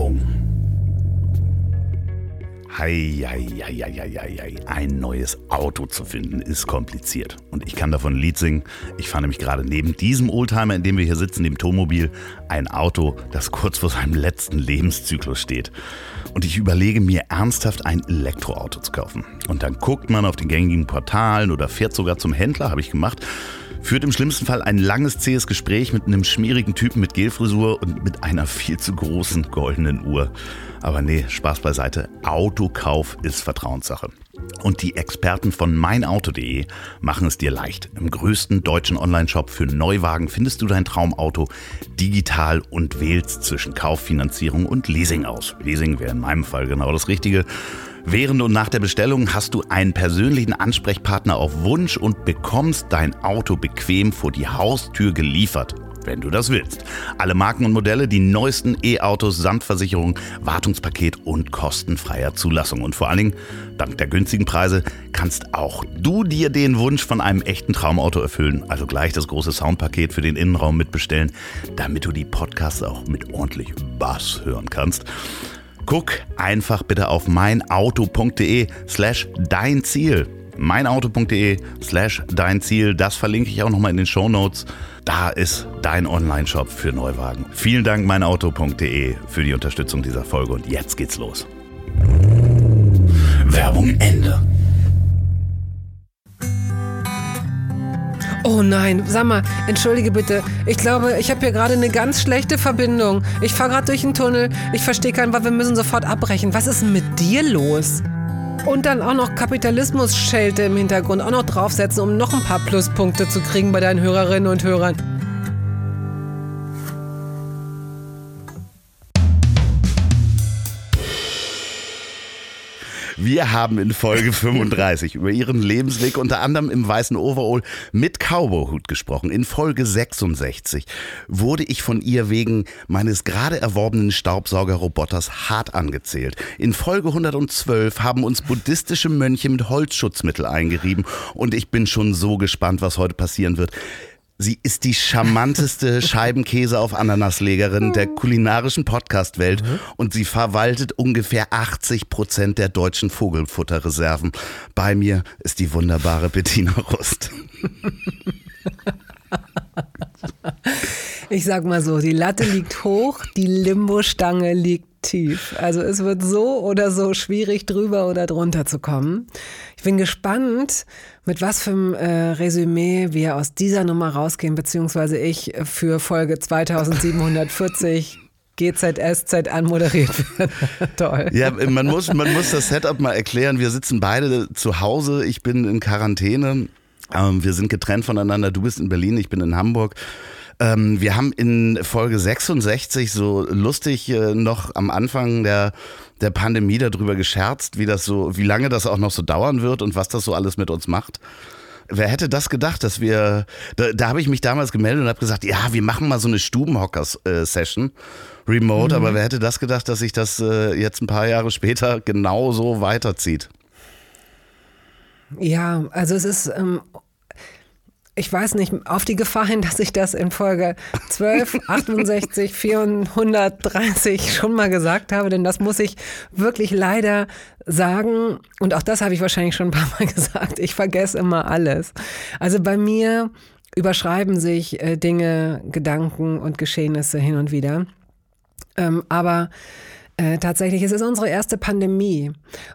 Werbung. Hei, hei, hei, hei, hei. Ein neues Auto zu finden ist kompliziert. Und ich kann davon ein Lied singen. Ich fahre nämlich gerade neben diesem Oldtimer, in dem wir hier sitzen, dem Tomobil, ein Auto, das kurz vor seinem letzten Lebenszyklus steht. Und ich überlege mir ernsthaft ein Elektroauto zu kaufen. Und dann guckt man auf den gängigen Portalen oder fährt sogar zum Händler, habe ich gemacht führt im schlimmsten Fall ein langes, zähes Gespräch mit einem schmierigen Typen mit Gelfrisur und mit einer viel zu großen goldenen Uhr. Aber nee, Spaß beiseite. Autokauf ist Vertrauenssache. Und die Experten von meinauto.de machen es dir leicht. Im größten deutschen Onlineshop für Neuwagen findest du dein Traumauto digital und wählst zwischen Kauffinanzierung und Leasing aus. Leasing wäre in meinem Fall genau das Richtige. Während und nach der Bestellung hast du einen persönlichen Ansprechpartner auf Wunsch und bekommst dein Auto bequem vor die Haustür geliefert. Wenn du das willst. Alle Marken und Modelle, die neuesten E-Autos samt Versicherung, Wartungspaket und kostenfreier Zulassung. Und vor allen Dingen, dank der günstigen Preise, kannst auch du dir den Wunsch von einem echten Traumauto erfüllen. Also gleich das große Soundpaket für den Innenraum mitbestellen, damit du die Podcasts auch mit ordentlich Bass hören kannst. Guck einfach bitte auf meinauto.de slash dein Ziel. meinauto.de slash dein Ziel. Das verlinke ich auch nochmal in den Show Notes. Da ist dein Online-Shop für Neuwagen. Vielen Dank meinauto.de für die Unterstützung dieser Folge und jetzt geht's los. Werbung Ende. Oh nein, sag mal, entschuldige bitte. Ich glaube, ich habe hier gerade eine ganz schlechte Verbindung. Ich fahre gerade durch den Tunnel. Ich verstehe keinen Wort, wir müssen sofort abbrechen. Was ist denn mit dir los? Und dann auch noch Kapitalismus-Schelte im Hintergrund auch noch draufsetzen, um noch ein paar Pluspunkte zu kriegen bei deinen Hörerinnen und Hörern. Wir haben in Folge 35 über ihren Lebensweg unter anderem im weißen Overall mit Cowboyhut gesprochen. In Folge 66 wurde ich von ihr wegen meines gerade erworbenen Staubsaugerroboters hart angezählt. In Folge 112 haben uns buddhistische Mönche mit Holzschutzmittel eingerieben und ich bin schon so gespannt, was heute passieren wird. Sie ist die charmanteste Scheibenkäse auf Ananaslegerin der kulinarischen Podcast-Welt mhm. und sie verwaltet ungefähr 80 Prozent der deutschen Vogelfutterreserven. Bei mir ist die wunderbare Bettina Rust. Ich sag mal so, die Latte liegt hoch, die Limbo-Stange liegt tief. Also es wird so oder so schwierig, drüber oder drunter zu kommen. Ich bin gespannt, mit was für einem äh, Resümee wir aus dieser Nummer rausgehen, beziehungsweise ich für Folge 2740 GZSZ anmoderiert wird. Toll. Ja, man muss, man muss das Setup mal erklären. Wir sitzen beide zu Hause. Ich bin in Quarantäne. Ähm, wir sind getrennt voneinander. Du bist in Berlin, ich bin in Hamburg. Ähm, wir haben in Folge 66 so lustig äh, noch am Anfang der der Pandemie darüber gescherzt, wie das so, wie lange das auch noch so dauern wird und was das so alles mit uns macht. Wer hätte das gedacht, dass wir, da, da habe ich mich damals gemeldet und habe gesagt, ja, wir machen mal so eine Stubenhockers-Session, remote, mhm. aber wer hätte das gedacht, dass sich das äh, jetzt ein paar Jahre später genauso weiterzieht? Ja, also es ist ähm, ich weiß nicht, auf die Gefahr hin, dass ich das in Folge 12, 68, 430 schon mal gesagt habe, denn das muss ich wirklich leider sagen. Und auch das habe ich wahrscheinlich schon ein paar Mal gesagt. Ich vergesse immer alles. Also bei mir überschreiben sich äh, Dinge, Gedanken und Geschehnisse hin und wieder. Ähm, aber äh, tatsächlich ist es unsere erste Pandemie.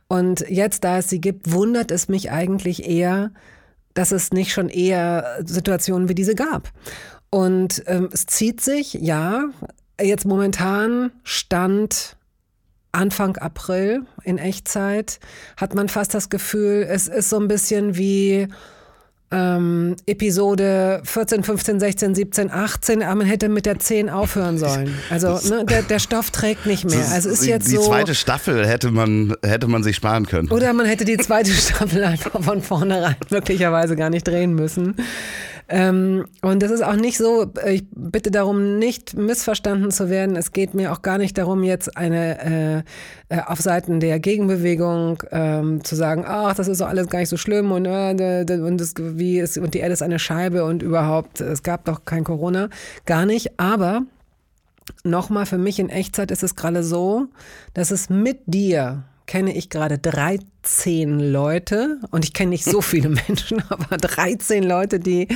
Und jetzt, da es sie gibt, wundert es mich eigentlich eher, dass es nicht schon eher Situationen wie diese gab. Und ähm, es zieht sich, ja, jetzt momentan stand Anfang April in Echtzeit, hat man fast das Gefühl, es ist so ein bisschen wie ähm, Episode 14, 15, 16, 17, 18, aber man hätte mit der 10 aufhören sollen. Also ne, der, der Stoff trägt nicht mehr. Also ist jetzt die so, zweite Staffel hätte man, hätte man sich sparen können. Oder man hätte die zweite Staffel einfach von vornherein möglicherweise gar nicht drehen müssen. Ähm, und das ist auch nicht so, ich bitte darum, nicht missverstanden zu werden. Es geht mir auch gar nicht darum, jetzt eine äh, äh auf Seiten der Gegenbewegung ähm, zu sagen, ach, das ist doch alles gar nicht so schlimm und, äh, und, das, wie ist, und die Erde ist eine Scheibe und überhaupt, es gab doch kein Corona. Gar nicht. Aber nochmal für mich in Echtzeit ist es gerade so, dass es mit dir kenne ich gerade 13 Leute und ich kenne nicht so viele Menschen, aber 13 Leute, die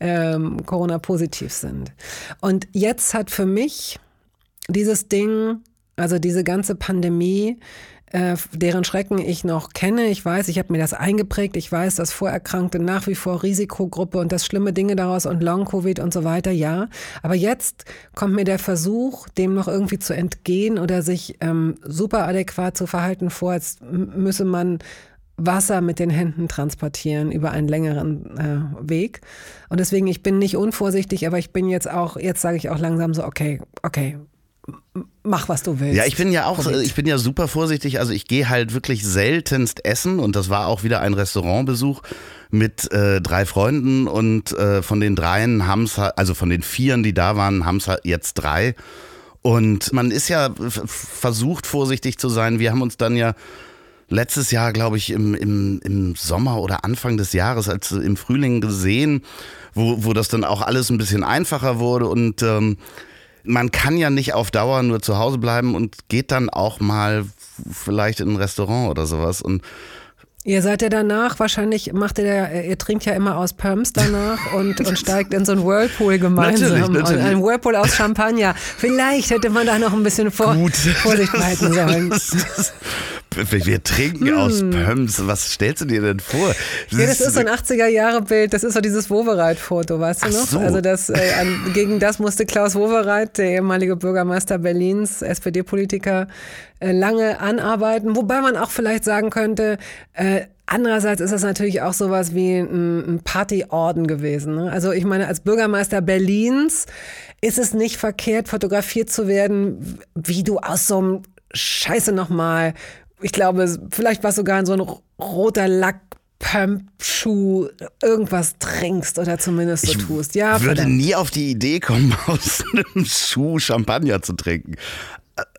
ähm, Corona-positiv sind. Und jetzt hat für mich dieses Ding, also diese ganze Pandemie, äh, deren Schrecken ich noch kenne. Ich weiß, ich habe mir das eingeprägt. Ich weiß, dass Vorerkrankte nach wie vor Risikogruppe und das schlimme Dinge daraus und Long-Covid und so weiter, ja. Aber jetzt kommt mir der Versuch, dem noch irgendwie zu entgehen oder sich ähm, super adäquat zu verhalten vor, als müsse man Wasser mit den Händen transportieren über einen längeren äh, Weg. Und deswegen, ich bin nicht unvorsichtig, aber ich bin jetzt auch, jetzt sage ich auch langsam so, okay, okay, mach, was du willst. Ja, ich bin ja auch, ich bin ja super vorsichtig. Also ich gehe halt wirklich seltenst essen und das war auch wieder ein Restaurantbesuch mit äh, drei Freunden und äh, von den dreien haben es, also von den vieren, die da waren, haben es jetzt drei. Und man ist ja versucht, vorsichtig zu sein. Wir haben uns dann ja letztes Jahr, glaube ich, im, im, im Sommer oder Anfang des Jahres, als im Frühling gesehen, wo, wo das dann auch alles ein bisschen einfacher wurde und ähm, man kann ja nicht auf Dauer nur zu Hause bleiben und geht dann auch mal vielleicht in ein Restaurant oder sowas und Ihr seid ja danach, wahrscheinlich macht ihr, ja, ihr trinkt ja immer aus Pumps danach und, und steigt in so ein Whirlpool gemeinsam. Natürlich, natürlich. Ein Whirlpool aus Champagner. Vielleicht hätte man da noch ein bisschen vor, Vorsicht walten sollen. wir trinken hm. aus Pumps. Was stellst du dir denn vor? Das ja, das ist so ein 80er-Jahre-Bild. Das ist so dieses Wowereit-Foto, weißt du noch? So. Also das, äh, an, gegen das musste Klaus Wowereit, der ehemalige Bürgermeister Berlins, SPD-Politiker, äh, lange anarbeiten. Wobei man auch vielleicht sagen könnte, äh, Andererseits ist das natürlich auch sowas wie ein, ein Partyorden gewesen. Ne? Also ich meine, als Bürgermeister Berlins ist es nicht verkehrt, fotografiert zu werden, wie du aus so einem Scheiße nochmal ich glaube, vielleicht war es sogar in so ein roter Lack. Pump-Schuh irgendwas trinkst oder zumindest so ich tust. Ja, würde verdammt. nie auf die Idee kommen, aus einem Schuh Champagner zu trinken.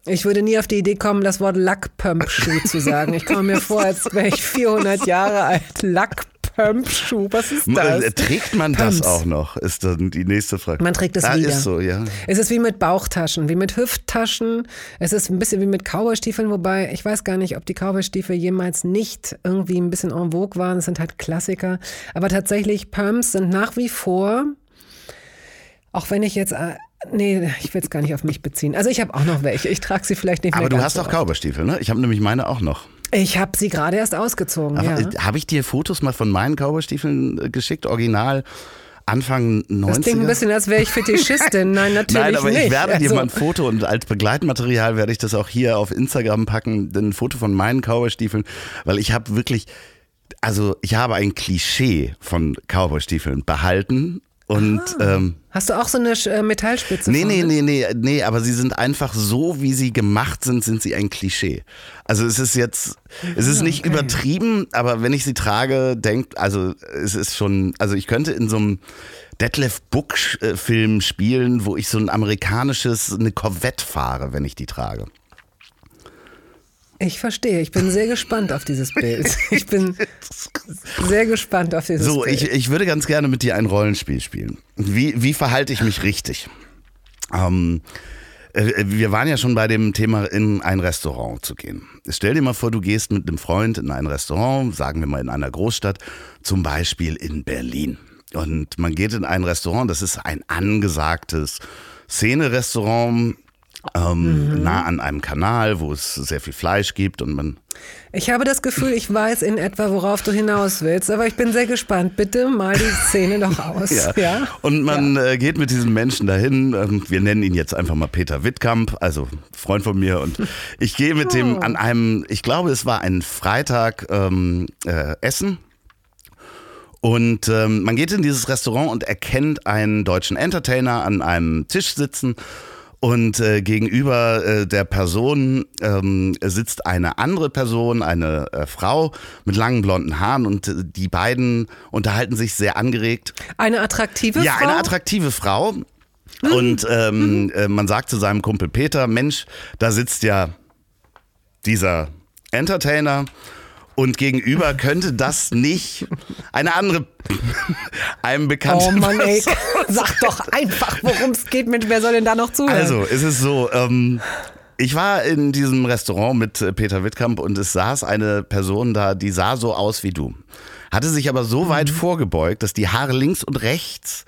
Ich würde nie auf die Idee kommen, das Wort Lackpump-Schuh zu sagen. Ich komme mir vor, als wäre ich 400 Jahre alt. Lackpump Pump-Schuh, was ist das? Äh, trägt man Pumps. das auch noch, ist dann die nächste Frage. Man trägt es ah, wieder. ist so, ja. Es ist wie mit Bauchtaschen, wie mit Hüfttaschen. Es ist ein bisschen wie mit Cowboystiefeln, wobei ich weiß gar nicht, ob die Cowboystiefel jemals nicht irgendwie ein bisschen en vogue waren. Das sind halt Klassiker. Aber tatsächlich, Pumps sind nach wie vor, auch wenn ich jetzt äh, Nee, ich will es gar nicht auf mich beziehen. Also ich habe auch noch welche. Ich trage sie vielleicht nicht mehr. Aber du hast doch Cowboystiefel, ne? Ich habe nämlich meine auch noch. Ich habe sie gerade erst ausgezogen. Ja. Äh, habe ich dir Fotos mal von meinen Cowboystiefeln äh, geschickt, original? Anfang 90er. Das klingt ein bisschen, als wäre ich Fetischistin. Nein, natürlich Nein, aber nicht. ich werde dir also. mal ein Foto und als Begleitmaterial werde ich das auch hier auf Instagram packen, ein Foto von meinen Cowboystiefeln, weil ich habe wirklich, also ich habe ein Klischee von Cowboystiefeln behalten und ah. ähm, hast du auch so eine äh, Metallspitze? Nee, nee, nee, nee, nee, aber sie sind einfach so, wie sie gemacht sind, sind sie ein Klischee. Also es ist jetzt, es ist ah, nicht okay. übertrieben, aber wenn ich sie trage, denkt, also es ist schon, also ich könnte in so einem Detlef Book äh, Film spielen, wo ich so ein amerikanisches, eine Corvette fahre, wenn ich die trage. Ich verstehe. Ich bin sehr gespannt auf dieses Bild. Ich bin sehr gespannt auf dieses so, Bild. So, ich, ich würde ganz gerne mit dir ein Rollenspiel spielen. Wie, wie verhalte ich mich richtig? Ähm, äh, wir waren ja schon bei dem Thema, in ein Restaurant zu gehen. Stell dir mal vor, du gehst mit einem Freund in ein Restaurant, sagen wir mal in einer Großstadt, zum Beispiel in Berlin. Und man geht in ein Restaurant, das ist ein angesagtes Szene-Restaurant ähm, mhm. nah an einem Kanal, wo es sehr viel Fleisch gibt und man. Ich habe das Gefühl, ich weiß in etwa, worauf du hinaus willst, aber ich bin sehr gespannt. Bitte mal die Szene doch aus. ja. ja. Und man ja. äh, geht mit diesem Menschen dahin. Ähm, wir nennen ihn jetzt einfach mal Peter Wittkamp, also Freund von mir. Und ich gehe mit oh. dem an einem, ich glaube, es war ein Freitag ähm, äh, essen. Und ähm, man geht in dieses Restaurant und erkennt einen deutschen Entertainer an einem Tisch sitzen und äh, gegenüber äh, der Person ähm, sitzt eine andere Person, eine äh, Frau mit langen blonden Haaren und äh, die beiden unterhalten sich sehr angeregt. Eine attraktive ja, Frau? Ja, eine attraktive Frau. Mhm. Und ähm, mhm. Äh, man sagt zu seinem Kumpel Peter, Mensch, da sitzt ja dieser Entertainer Und gegenüber könnte das nicht eine andere, einem bekannte Oh Mann, ey, sag doch einfach, worum es geht, Mensch, wer soll denn da noch zuhören? Also, es ist so, ähm, ich war in diesem Restaurant mit äh, Peter Wittkamp und es saß eine Person da, die sah so aus wie du. Hatte sich aber so weit Mhm. vorgebeugt, dass die Haare links und rechts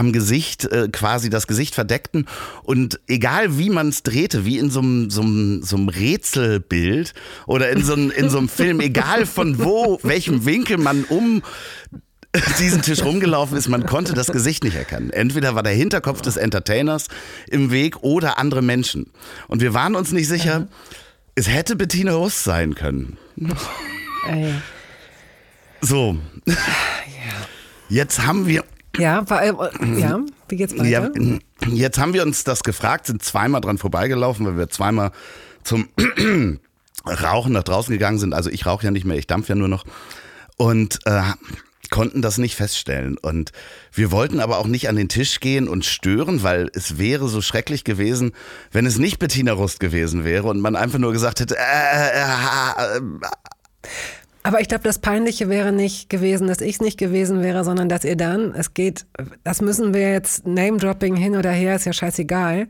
am Gesicht äh, quasi das Gesicht verdeckten. Und egal wie man es drehte, wie in so einem Rätselbild oder in so einem in so einem Film, egal von wo, welchem Winkel man um diesen Tisch rumgelaufen ist, man konnte das Gesicht nicht erkennen. Entweder war der Hinterkopf des Entertainers im Weg oder andere Menschen. Und wir waren uns nicht sicher, es hätte Bettina Rust sein können. ey. So. Jetzt haben wir, Ja, war, äh, ja, wie geht's weiter? ja, jetzt haben wir uns das gefragt, sind zweimal dran vorbeigelaufen, weil wir zweimal zum Rauchen nach draußen gegangen sind. Also ich rauche ja nicht mehr, ich dampf ja nur noch. Und äh, konnten das nicht feststellen. Und wir wollten aber auch nicht an den Tisch gehen und stören, weil es wäre so schrecklich gewesen, wenn es nicht Bettina Rust gewesen wäre und man einfach nur gesagt hätte, äh, äh, äh, Aber ich glaube, das Peinliche wäre nicht gewesen, dass ich es nicht gewesen wäre, sondern dass ihr dann, es geht, das müssen wir jetzt Name-Dropping hin oder her, ist ja scheißegal.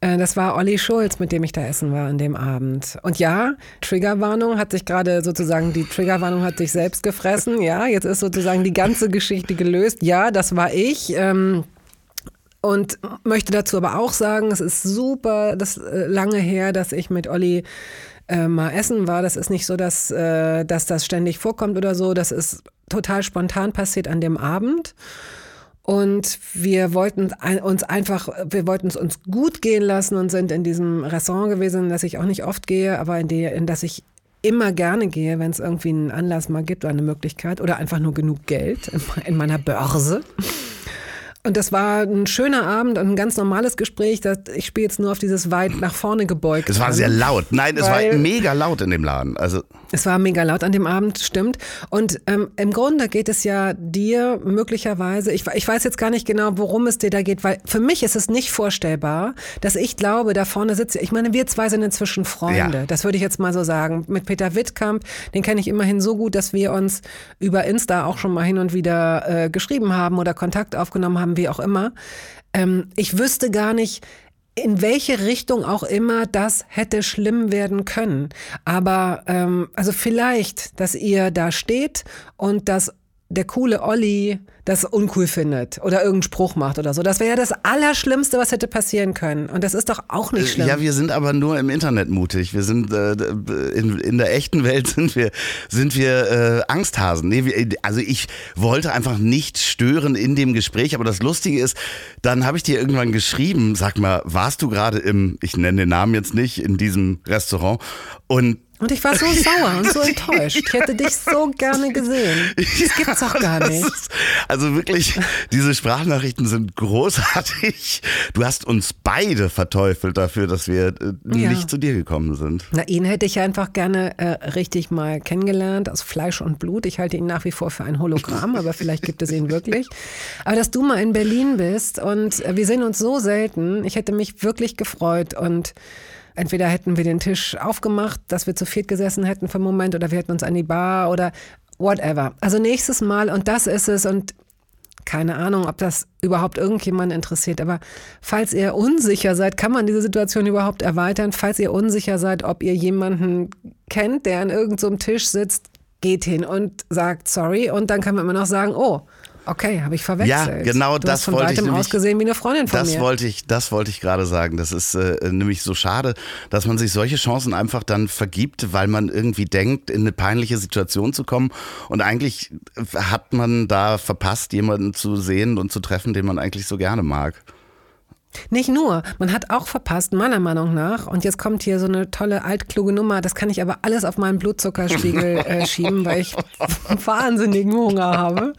Äh, Das war Olli Schulz, mit dem ich da essen war an dem Abend. Und ja, Triggerwarnung hat sich gerade sozusagen, die Triggerwarnung hat sich selbst gefressen. Ja, jetzt ist sozusagen die ganze Geschichte gelöst. Ja, das war ich. Ähm, und möchte dazu aber auch sagen, es ist super, das äh, lange her, dass ich mit Olli äh, mal essen war. Das ist nicht so, dass, äh, dass das ständig vorkommt oder so. Das ist total spontan passiert an dem Abend. Und wir wollten uns einfach, wir wollten es uns gut gehen lassen und sind in diesem Restaurant gewesen, in das ich auch nicht oft gehe, aber in, die, in das ich immer gerne gehe, wenn es irgendwie einen Anlass mal gibt oder eine Möglichkeit oder einfach nur genug Geld in meiner Börse. Und das war ein schöner Abend und ein ganz normales Gespräch. Das, ich spiele jetzt nur auf dieses weit nach vorne gebeugt. es war sehr laut. Nein, es war mega laut in dem Laden. Also Es war mega laut an dem Abend, stimmt. Und ähm, im Grunde geht es ja dir möglicherweise, ich, ich weiß jetzt gar nicht genau, worum es dir da geht, weil für mich ist es nicht vorstellbar, dass ich glaube, da vorne sitze, ich meine, wir zwei sind inzwischen Freunde, Ja. das würde ich jetzt mal so sagen. Mit Peter Wittkamp, den kenne ich immerhin so gut, dass wir uns über Insta auch schon mal hin und wieder äh, geschrieben haben oder Kontakt aufgenommen haben, wie auch immer. Ähm, ich wüsste gar nicht, in welche Richtung auch immer das hätte schlimm werden können. Aber ähm, also vielleicht, dass ihr da steht und dass der coole Olli das uncool findet oder irgendeinen Spruch macht oder so. Das wäre ja das Allerschlimmste, was hätte passieren können. Und das ist doch auch nicht schlimm. Ja, wir sind aber nur im Internet mutig. Wir sind äh, in, in der echten Welt sind wir sind wir äh, Angsthasen. Nee, wir, also ich wollte einfach nicht stören in dem Gespräch, aber das lustige ist, dann habe ich dir irgendwann geschrieben, sag mal, warst du gerade im ich nenne den Namen jetzt nicht in diesem Restaurant und Und ich war so sauer und so enttäuscht. Ich hätte dich so gerne gesehen. Das gibt's doch gar nicht. ist- Also wirklich, diese Sprachnachrichten sind großartig. Du hast uns beide verteufelt dafür, dass wir äh, Ja. nicht zu dir gekommen sind. Na, ihn hätte ich einfach gerne äh, richtig mal kennengelernt, aus Fleisch und Blut. Ich halte ihn nach wie vor für ein Hologramm, aber vielleicht gibt es ihn wirklich. Aber dass du mal in Berlin bist und äh, wir sehen uns so selten, ich hätte mich wirklich gefreut und entweder hätten wir den Tisch aufgemacht, dass wir zu viert gesessen hätten für einen Moment oder wir hätten uns an die Bar oder whatever. Also nächstes Mal und das ist es und keine Ahnung, ob das überhaupt irgendjemanden interessiert, aber falls ihr unsicher seid, kann man diese Situation überhaupt erweitern? Falls ihr unsicher seid, ob ihr jemanden kennt, der an irgendeinem Tisch sitzt, geht hin und sagt sorry und dann kann man immer noch sagen, oh, okay, habe ich verwechselt. Ja, genau du das hast von wollte ich weitem nämlich- ausgesehen wie eine Freundin von Das mir. wollte ich, das wollte ich gerade sagen. Das ist äh, nämlich so schade, dass man sich solche Chancen einfach dann vergibt, weil man irgendwie denkt, in eine peinliche Situation zu kommen. Und eigentlich hat man da verpasst, jemanden zu sehen und zu treffen, den man eigentlich so gerne mag. Nicht nur, man hat auch verpasst, meiner Meinung nach, und jetzt kommt hier so eine tolle altkluge Nummer, das kann ich aber alles auf meinen Blutzuckerspiegel äh, schieben, weil ich wahnsinnigen Hunger habe.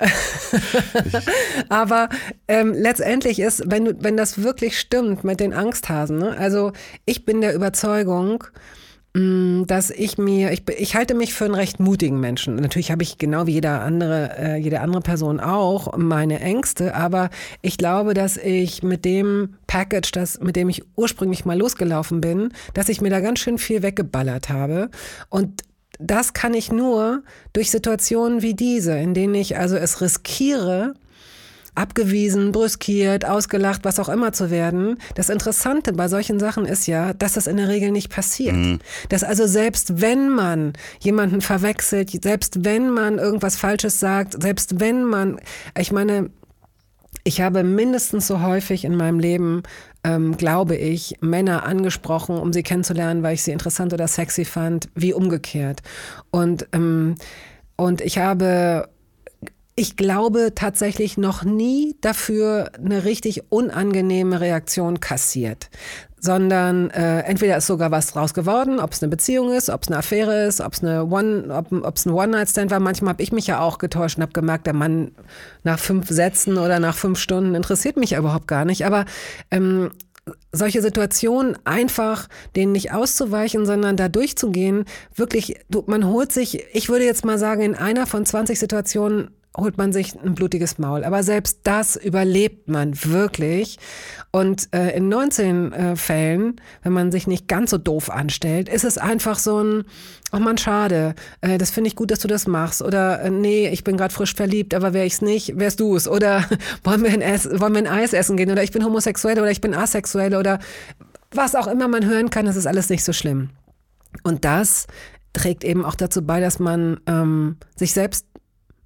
aber ähm, letztendlich ist, wenn, du, wenn das wirklich stimmt mit den Angsthasen, ne? also ich bin der Überzeugung, dass ich mir, ich, ich halte mich für einen recht mutigen Menschen. Natürlich habe ich genau wie jeder andere, äh, jede andere Person auch meine Ängste, aber ich glaube, dass ich mit dem Package, das, mit dem ich ursprünglich mal losgelaufen bin, dass ich mir da ganz schön viel weggeballert habe und das kann ich nur durch Situationen wie diese, in denen ich also es riskiere, abgewiesen, brüskiert, ausgelacht, was auch immer zu werden. Das Interessante bei solchen Sachen ist ja, dass das in der Regel nicht passiert. Mhm. Dass also selbst wenn man jemanden verwechselt, selbst wenn man irgendwas Falsches sagt, selbst wenn man, ich meine, ich habe mindestens so häufig in meinem Leben, ähm, glaube ich, Männer angesprochen, um sie kennenzulernen, weil ich sie interessant oder sexy fand, wie umgekehrt. Und, ähm, und ich habe ich glaube tatsächlich noch nie dafür eine richtig unangenehme Reaktion kassiert, sondern äh, entweder ist sogar was draus geworden, ob es eine Beziehung ist, ob es eine Affäre ist, ob es eine One, ob es ein One-Night-Stand war. Manchmal habe ich mich ja auch getäuscht und habe gemerkt, der Mann nach fünf Sätzen oder nach fünf Stunden interessiert mich ja überhaupt gar nicht. Aber ähm, solche Situationen einfach denen nicht auszuweichen, sondern da durchzugehen, wirklich, du, man holt sich, ich würde jetzt mal sagen, in einer von 20 Situationen holt man sich ein blutiges Maul. Aber selbst das überlebt man wirklich. Und äh, in 19 äh, Fällen, wenn man sich nicht ganz so doof anstellt, ist es einfach so ein, oh man, schade, äh, das finde ich gut, dass du das machst. Oder äh, nee, ich bin gerade frisch verliebt, aber wäre ich's nicht, wärst du es. Oder wollen wir, ein Ess, wollen wir ein Eis essen gehen? Oder ich bin homosexuell oder ich bin asexuell oder was auch immer man hören kann, das ist alles nicht so schlimm. Und das trägt eben auch dazu bei, dass man ähm, sich selbst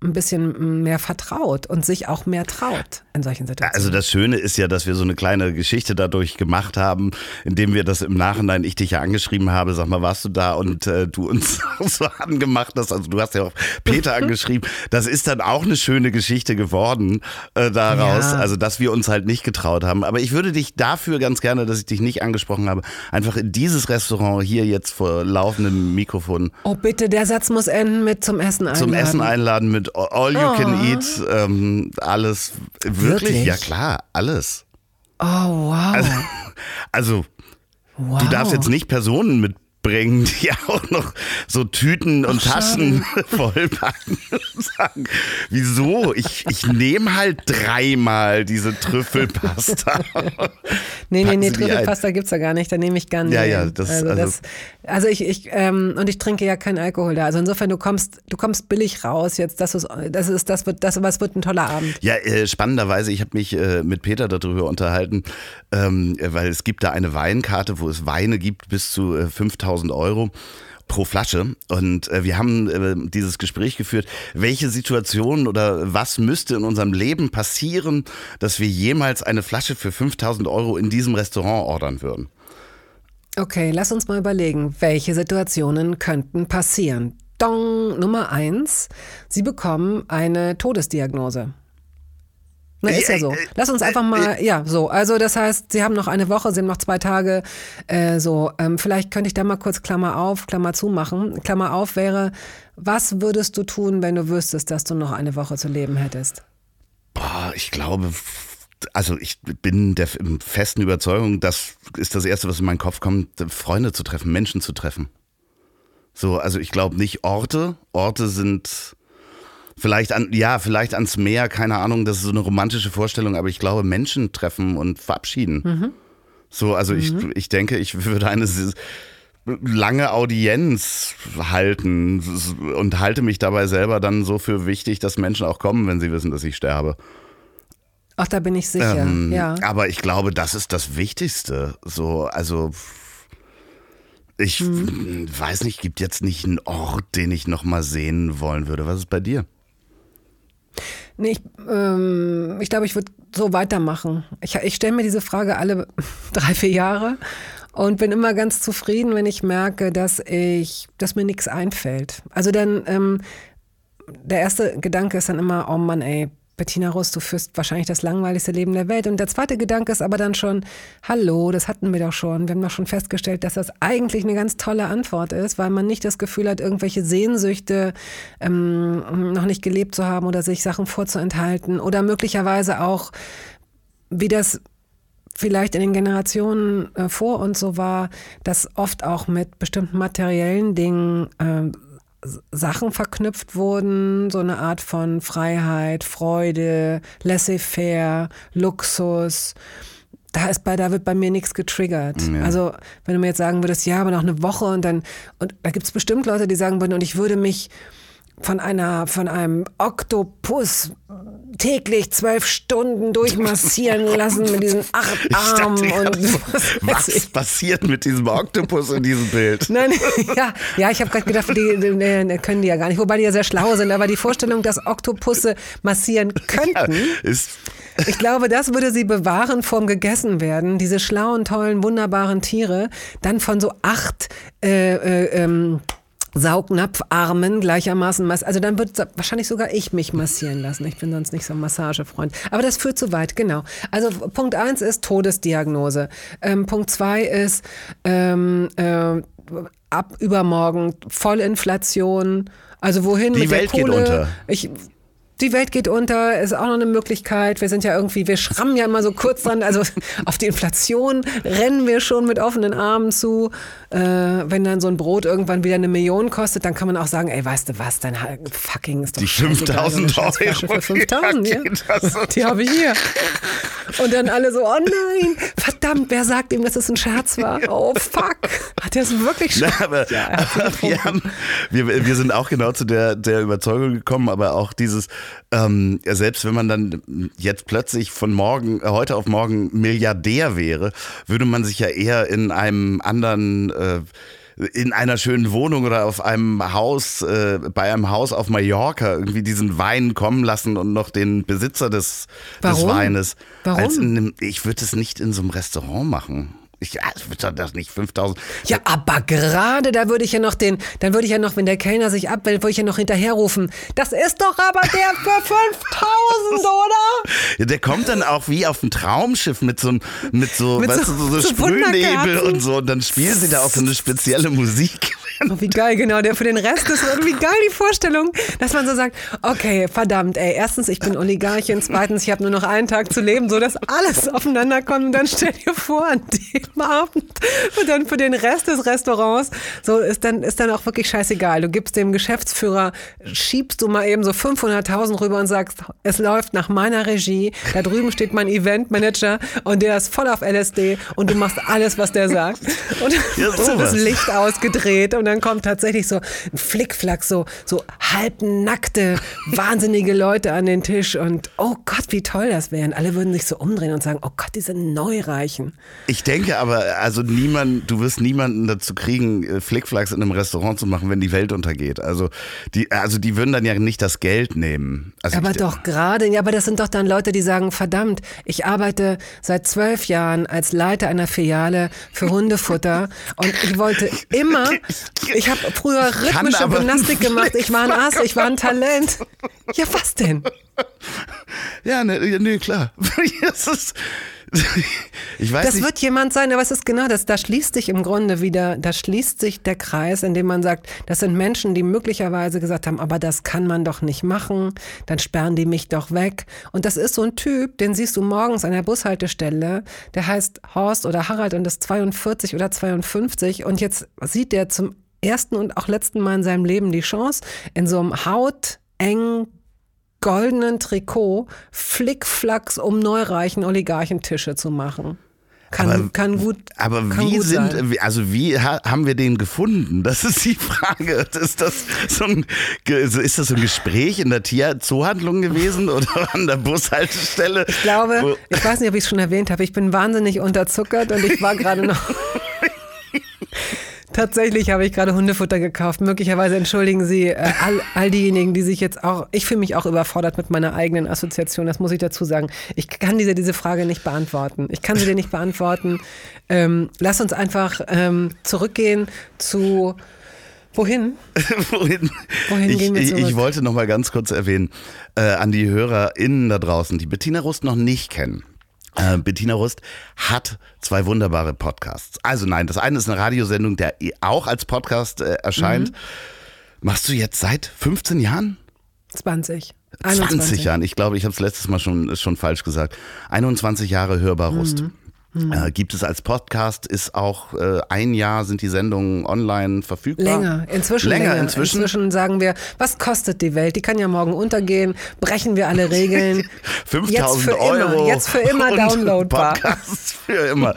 ein bisschen mehr vertraut und sich auch mehr traut in solchen Situationen. Also das Schöne ist ja, dass wir so eine kleine Geschichte dadurch gemacht haben, indem wir das im Nachhinein, ich dich ja angeschrieben habe, sag mal, warst du da und äh, du uns so angemacht hast, also du hast ja auch Peter angeschrieben, das ist dann auch eine schöne Geschichte geworden äh, daraus, ja. also dass wir uns halt nicht getraut haben. Aber ich würde dich dafür ganz gerne, dass ich dich nicht angesprochen habe, einfach in dieses Restaurant hier jetzt vor laufendem Mikrofon. Oh bitte, der Satz muss enden mit zum Essen einladen. Zum Essen einladen mit all you can oh. eat, ähm, alles. Wirklich? wirklich? Ja klar, alles. Oh wow. Also, also wow. du darfst jetzt nicht Personen mit bringen, die auch noch so Tüten und Ach, Taschen vollpacken und sagen, wieso? Ich, ich nehme halt dreimal diese Trüffelpasta. nee, nee, nee, Trüffelpasta gibt es ja gar nicht, da nehme ich gar nicht. Ja, ja, das, also, also, das, also ich, ich ähm, und ich trinke ja keinen Alkohol da. Also insofern, du kommst, du kommst billig raus jetzt. Das ist, das ist, das wird, das, was wird ein toller Abend. Ja, äh, spannenderweise, ich habe mich äh, mit Peter darüber unterhalten, ähm, weil es gibt da eine Weinkarte, wo es Weine gibt bis zu äh, 5000 1000 Euro pro Flasche. Und äh, wir haben äh, dieses Gespräch geführt, welche Situation oder was müsste in unserem Leben passieren, dass wir jemals eine Flasche für 5000 Euro in diesem Restaurant ordern würden. Okay, lass uns mal überlegen, welche Situationen könnten passieren. Dong, Nummer eins, Sie bekommen eine Todesdiagnose. Na, ist ja so. Lass uns einfach mal, ja, so. Also das heißt, Sie haben noch eine Woche, Sie haben noch zwei Tage. Äh, so, ähm, vielleicht könnte ich da mal kurz Klammer auf, Klammer zu machen. Klammer auf wäre, was würdest du tun, wenn du wüsstest, dass du noch eine Woche zu leben hättest? Boah, ich glaube, also ich bin der festen Überzeugung, das ist das Erste, was in meinen Kopf kommt, Freunde zu treffen, Menschen zu treffen. So, also ich glaube nicht Orte. Orte sind Vielleicht an, ja, vielleicht ans Meer, keine Ahnung, das ist so eine romantische Vorstellung, aber ich glaube, Menschen treffen und verabschieden. Mhm. So, also mhm. ich, ich denke, ich würde eine lange Audienz halten und halte mich dabei selber dann so für wichtig, dass Menschen auch kommen, wenn sie wissen, dass ich sterbe. Ach, da bin ich sicher, ähm, ja. Aber ich glaube, das ist das Wichtigste. So, also ich hm. weiß nicht, gibt jetzt nicht einen Ort, den ich noch mal sehen wollen würde. Was ist bei dir? Nee, ich, ähm, ich glaube, ich würde so weitermachen. Ich, ich stelle mir diese Frage alle drei, vier Jahre und bin immer ganz zufrieden, wenn ich merke, dass ich, dass mir nichts einfällt. Also dann, ähm, der erste Gedanke ist dann immer, oh Mann, ey, Bettina Rust, du führst wahrscheinlich das langweiligste Leben der Welt. Und der zweite Gedanke ist aber dann schon, hallo, das hatten wir doch schon. Wir haben doch schon festgestellt, dass das eigentlich eine ganz tolle Antwort ist, weil man nicht das Gefühl hat, irgendwelche Sehnsüchte ähm, noch nicht gelebt zu haben oder sich Sachen vorzuenthalten oder möglicherweise auch, wie das vielleicht in den Generationen äh, vor uns so war, dass oft auch mit bestimmten materiellen Dingen äh, Sachen verknüpft wurden, so eine Art von Freiheit, Freude, laissez-faire, Luxus. da ist bei, da wird bei mir nichts getriggert. Ja. Also, wenn du mir jetzt sagen würdest, ja, aber noch eine Woche und dann, und da gibt es bestimmt Leute, die sagen würden, und ich würde mich von einer, von einem Oktopus täglich zwölf Stunden durchmassieren lassen mit diesen acht Armen und was, was passiert mit diesem Oktopus in diesem Bild? Nein, ja, ja, ich habe gerade gedacht, die, die, können die ja gar nicht, wobei die ja sehr schlau sind, aber die Vorstellung, dass Oktopusse massieren könnten, ja, ist ich glaube, das würde sie bewahren vorm gegessen werden. Diese schlauen, tollen, wunderbaren Tiere, dann von so acht äh, äh, ähm, Saugnapfarmen gleichermaßen Also dann wird wahrscheinlich sogar ich mich massieren lassen. Ich bin sonst nicht so ein Massagefreund. Aber das führt zu weit, genau. Also Punkt eins ist Todesdiagnose. Ähm, Punkt zwei ist ähm, äh, ab übermorgen Vollinflation. Also wohin Die mit Welt der Kohle? Geht unter. Ich, die Welt geht unter, ist auch noch eine Möglichkeit. Wir sind ja irgendwie, wir schrammen ja immer so kurz dran, also auf die Inflation rennen wir schon mit offenen Armen zu. Äh, wenn dann so ein Brot irgendwann wieder eine Million kostet, dann kann man auch sagen, ey, weißt du was, dein fucking ist doch Die 5000 Euro für 5000, ja. Die habe ich hier. Und dann alle so, oh nein, verdammt, wer sagt ihm, dass es ein Scherz war? Oh fuck, hat er es wirklich schon? Na, aber, ja, aber wir, haben, wir, wir sind auch genau zu der, der Überzeugung gekommen, aber auch dieses, ähm, selbst wenn man dann jetzt plötzlich von morgen, äh, heute auf morgen Milliardär wäre, würde man sich ja eher in einem anderen äh, in einer schönen Wohnung oder auf einem Haus, äh, bei einem Haus auf Mallorca irgendwie diesen Wein kommen lassen und noch den Besitzer des, des Weines. Warum? Als in einem, ich würde es nicht in so einem Restaurant machen. Ich, ja, das nicht 5000. Ja, aber gerade da würde ich ja noch den, dann würde ich ja noch, wenn der Kellner sich abwählt, würde ich ja noch hinterherrufen. Das ist doch aber der für 5000, oder? Ja, der kommt dann auch wie auf ein Traumschiff mit so, mit so, mit weißt so, du, so, so Sprühnebel und so. Und dann spielen sie da auch so eine spezielle Musik. Oh, wie geil, genau, der für den Rest ist. Wie geil die Vorstellung, dass man so sagt, okay, verdammt, ey, erstens, ich bin Oligarchin, zweitens, ich habe nur noch einen Tag zu leben, so dass alles aufeinander kommt. Und dann stell dir vor, an dem Abend und dann für den Rest des Restaurants, so ist dann, ist dann auch wirklich scheißegal. Du gibst dem Geschäftsführer, schiebst du mal eben so 500.000 rüber und sagst, es läuft nach meiner Regie. Da drüben steht mein Eventmanager und der ist voll auf LSD und du machst alles, was der sagt. Und ja, so das Licht ausgedreht und dann kommt tatsächlich so ein Flickflack, so, so halbnackte, wahnsinnige Leute an den Tisch und oh Gott, wie toll das wäre. Und alle würden sich so umdrehen und sagen, oh Gott, diese Neureichen. Ich denke aber, also niemand, du wirst niemanden dazu kriegen, äh, Flickflacks in einem Restaurant zu machen, wenn die Welt untergeht. Also die, also die würden dann ja nicht das Geld nehmen. Also aber doch gerade, ja, aber das sind doch dann Leute, die sagen, verdammt, ich arbeite seit zwölf Jahren als Leiter einer Filiale für Hundefutter und ich wollte immer ich habe früher rhythmische Gymnastik gemacht. Ich war ein Ass, ich war ein Talent. Ja, was denn? Ja, ne, nee, klar. Das ist, ich weiß das nicht. wird jemand sein, aber es ist genau das. Da schließt sich im Grunde wieder, da schließt sich der Kreis, indem man sagt, das sind Menschen, die möglicherweise gesagt haben, aber das kann man doch nicht machen, dann sperren die mich doch weg. Und das ist so ein Typ, den siehst du morgens an der Bushaltestelle, der heißt Horst oder Harald und ist 42 oder 52 und jetzt sieht der zum ersten und auch letzten Mal in seinem Leben die Chance, in so einem hautengen goldenen Trikot Flickflacks um neureichen Oligarchentische zu machen. Kann, aber, kann gut. Aber kann wie gut sind, sein. also wie haben wir den gefunden? Das ist die Frage. Ist das so ein, ist das so ein Gespräch in der Tierzoohandlung gewesen oder an der Bushaltestelle? Ich glaube, ich weiß nicht, ob ich es schon erwähnt habe. Ich bin wahnsinnig unterzuckert und ich war gerade noch. Tatsächlich habe ich gerade Hundefutter gekauft. Möglicherweise entschuldigen Sie äh, all, all diejenigen, die sich jetzt auch, ich fühle mich auch überfordert mit meiner eigenen Assoziation, das muss ich dazu sagen. Ich kann diese, diese Frage nicht beantworten. Ich kann sie dir nicht beantworten. Ähm, lass uns einfach ähm, zurückgehen zu, Wohin? Wohin? Wohin ich, gehen wir zurück? Ich wollte noch mal ganz kurz erwähnen äh, an die HörerInnen da draußen, die Bettina Rust noch nicht kennen. Äh, Bettina Rust hat zwei wunderbare Podcasts. Also nein, das eine ist eine Radiosendung, der auch als Podcast äh, erscheint. Mhm. Machst du jetzt seit 15 Jahren? 20. 21. 20 Jahren. Ich glaube, ich habe es letztes Mal schon, schon falsch gesagt. 21 Jahre hörbar Rust. Mhm. Mhm. Äh, gibt es als Podcast, ist auch äh, ein Jahr sind die Sendungen online verfügbar. Länger, inzwischen. Länger, länger. inzwischen. Inzwischen sagen wir, was kostet die Welt? Die kann ja morgen untergehen, brechen wir alle Regeln. 5000 Euro. Immer, jetzt für immer downloadbar. Podcast für immer.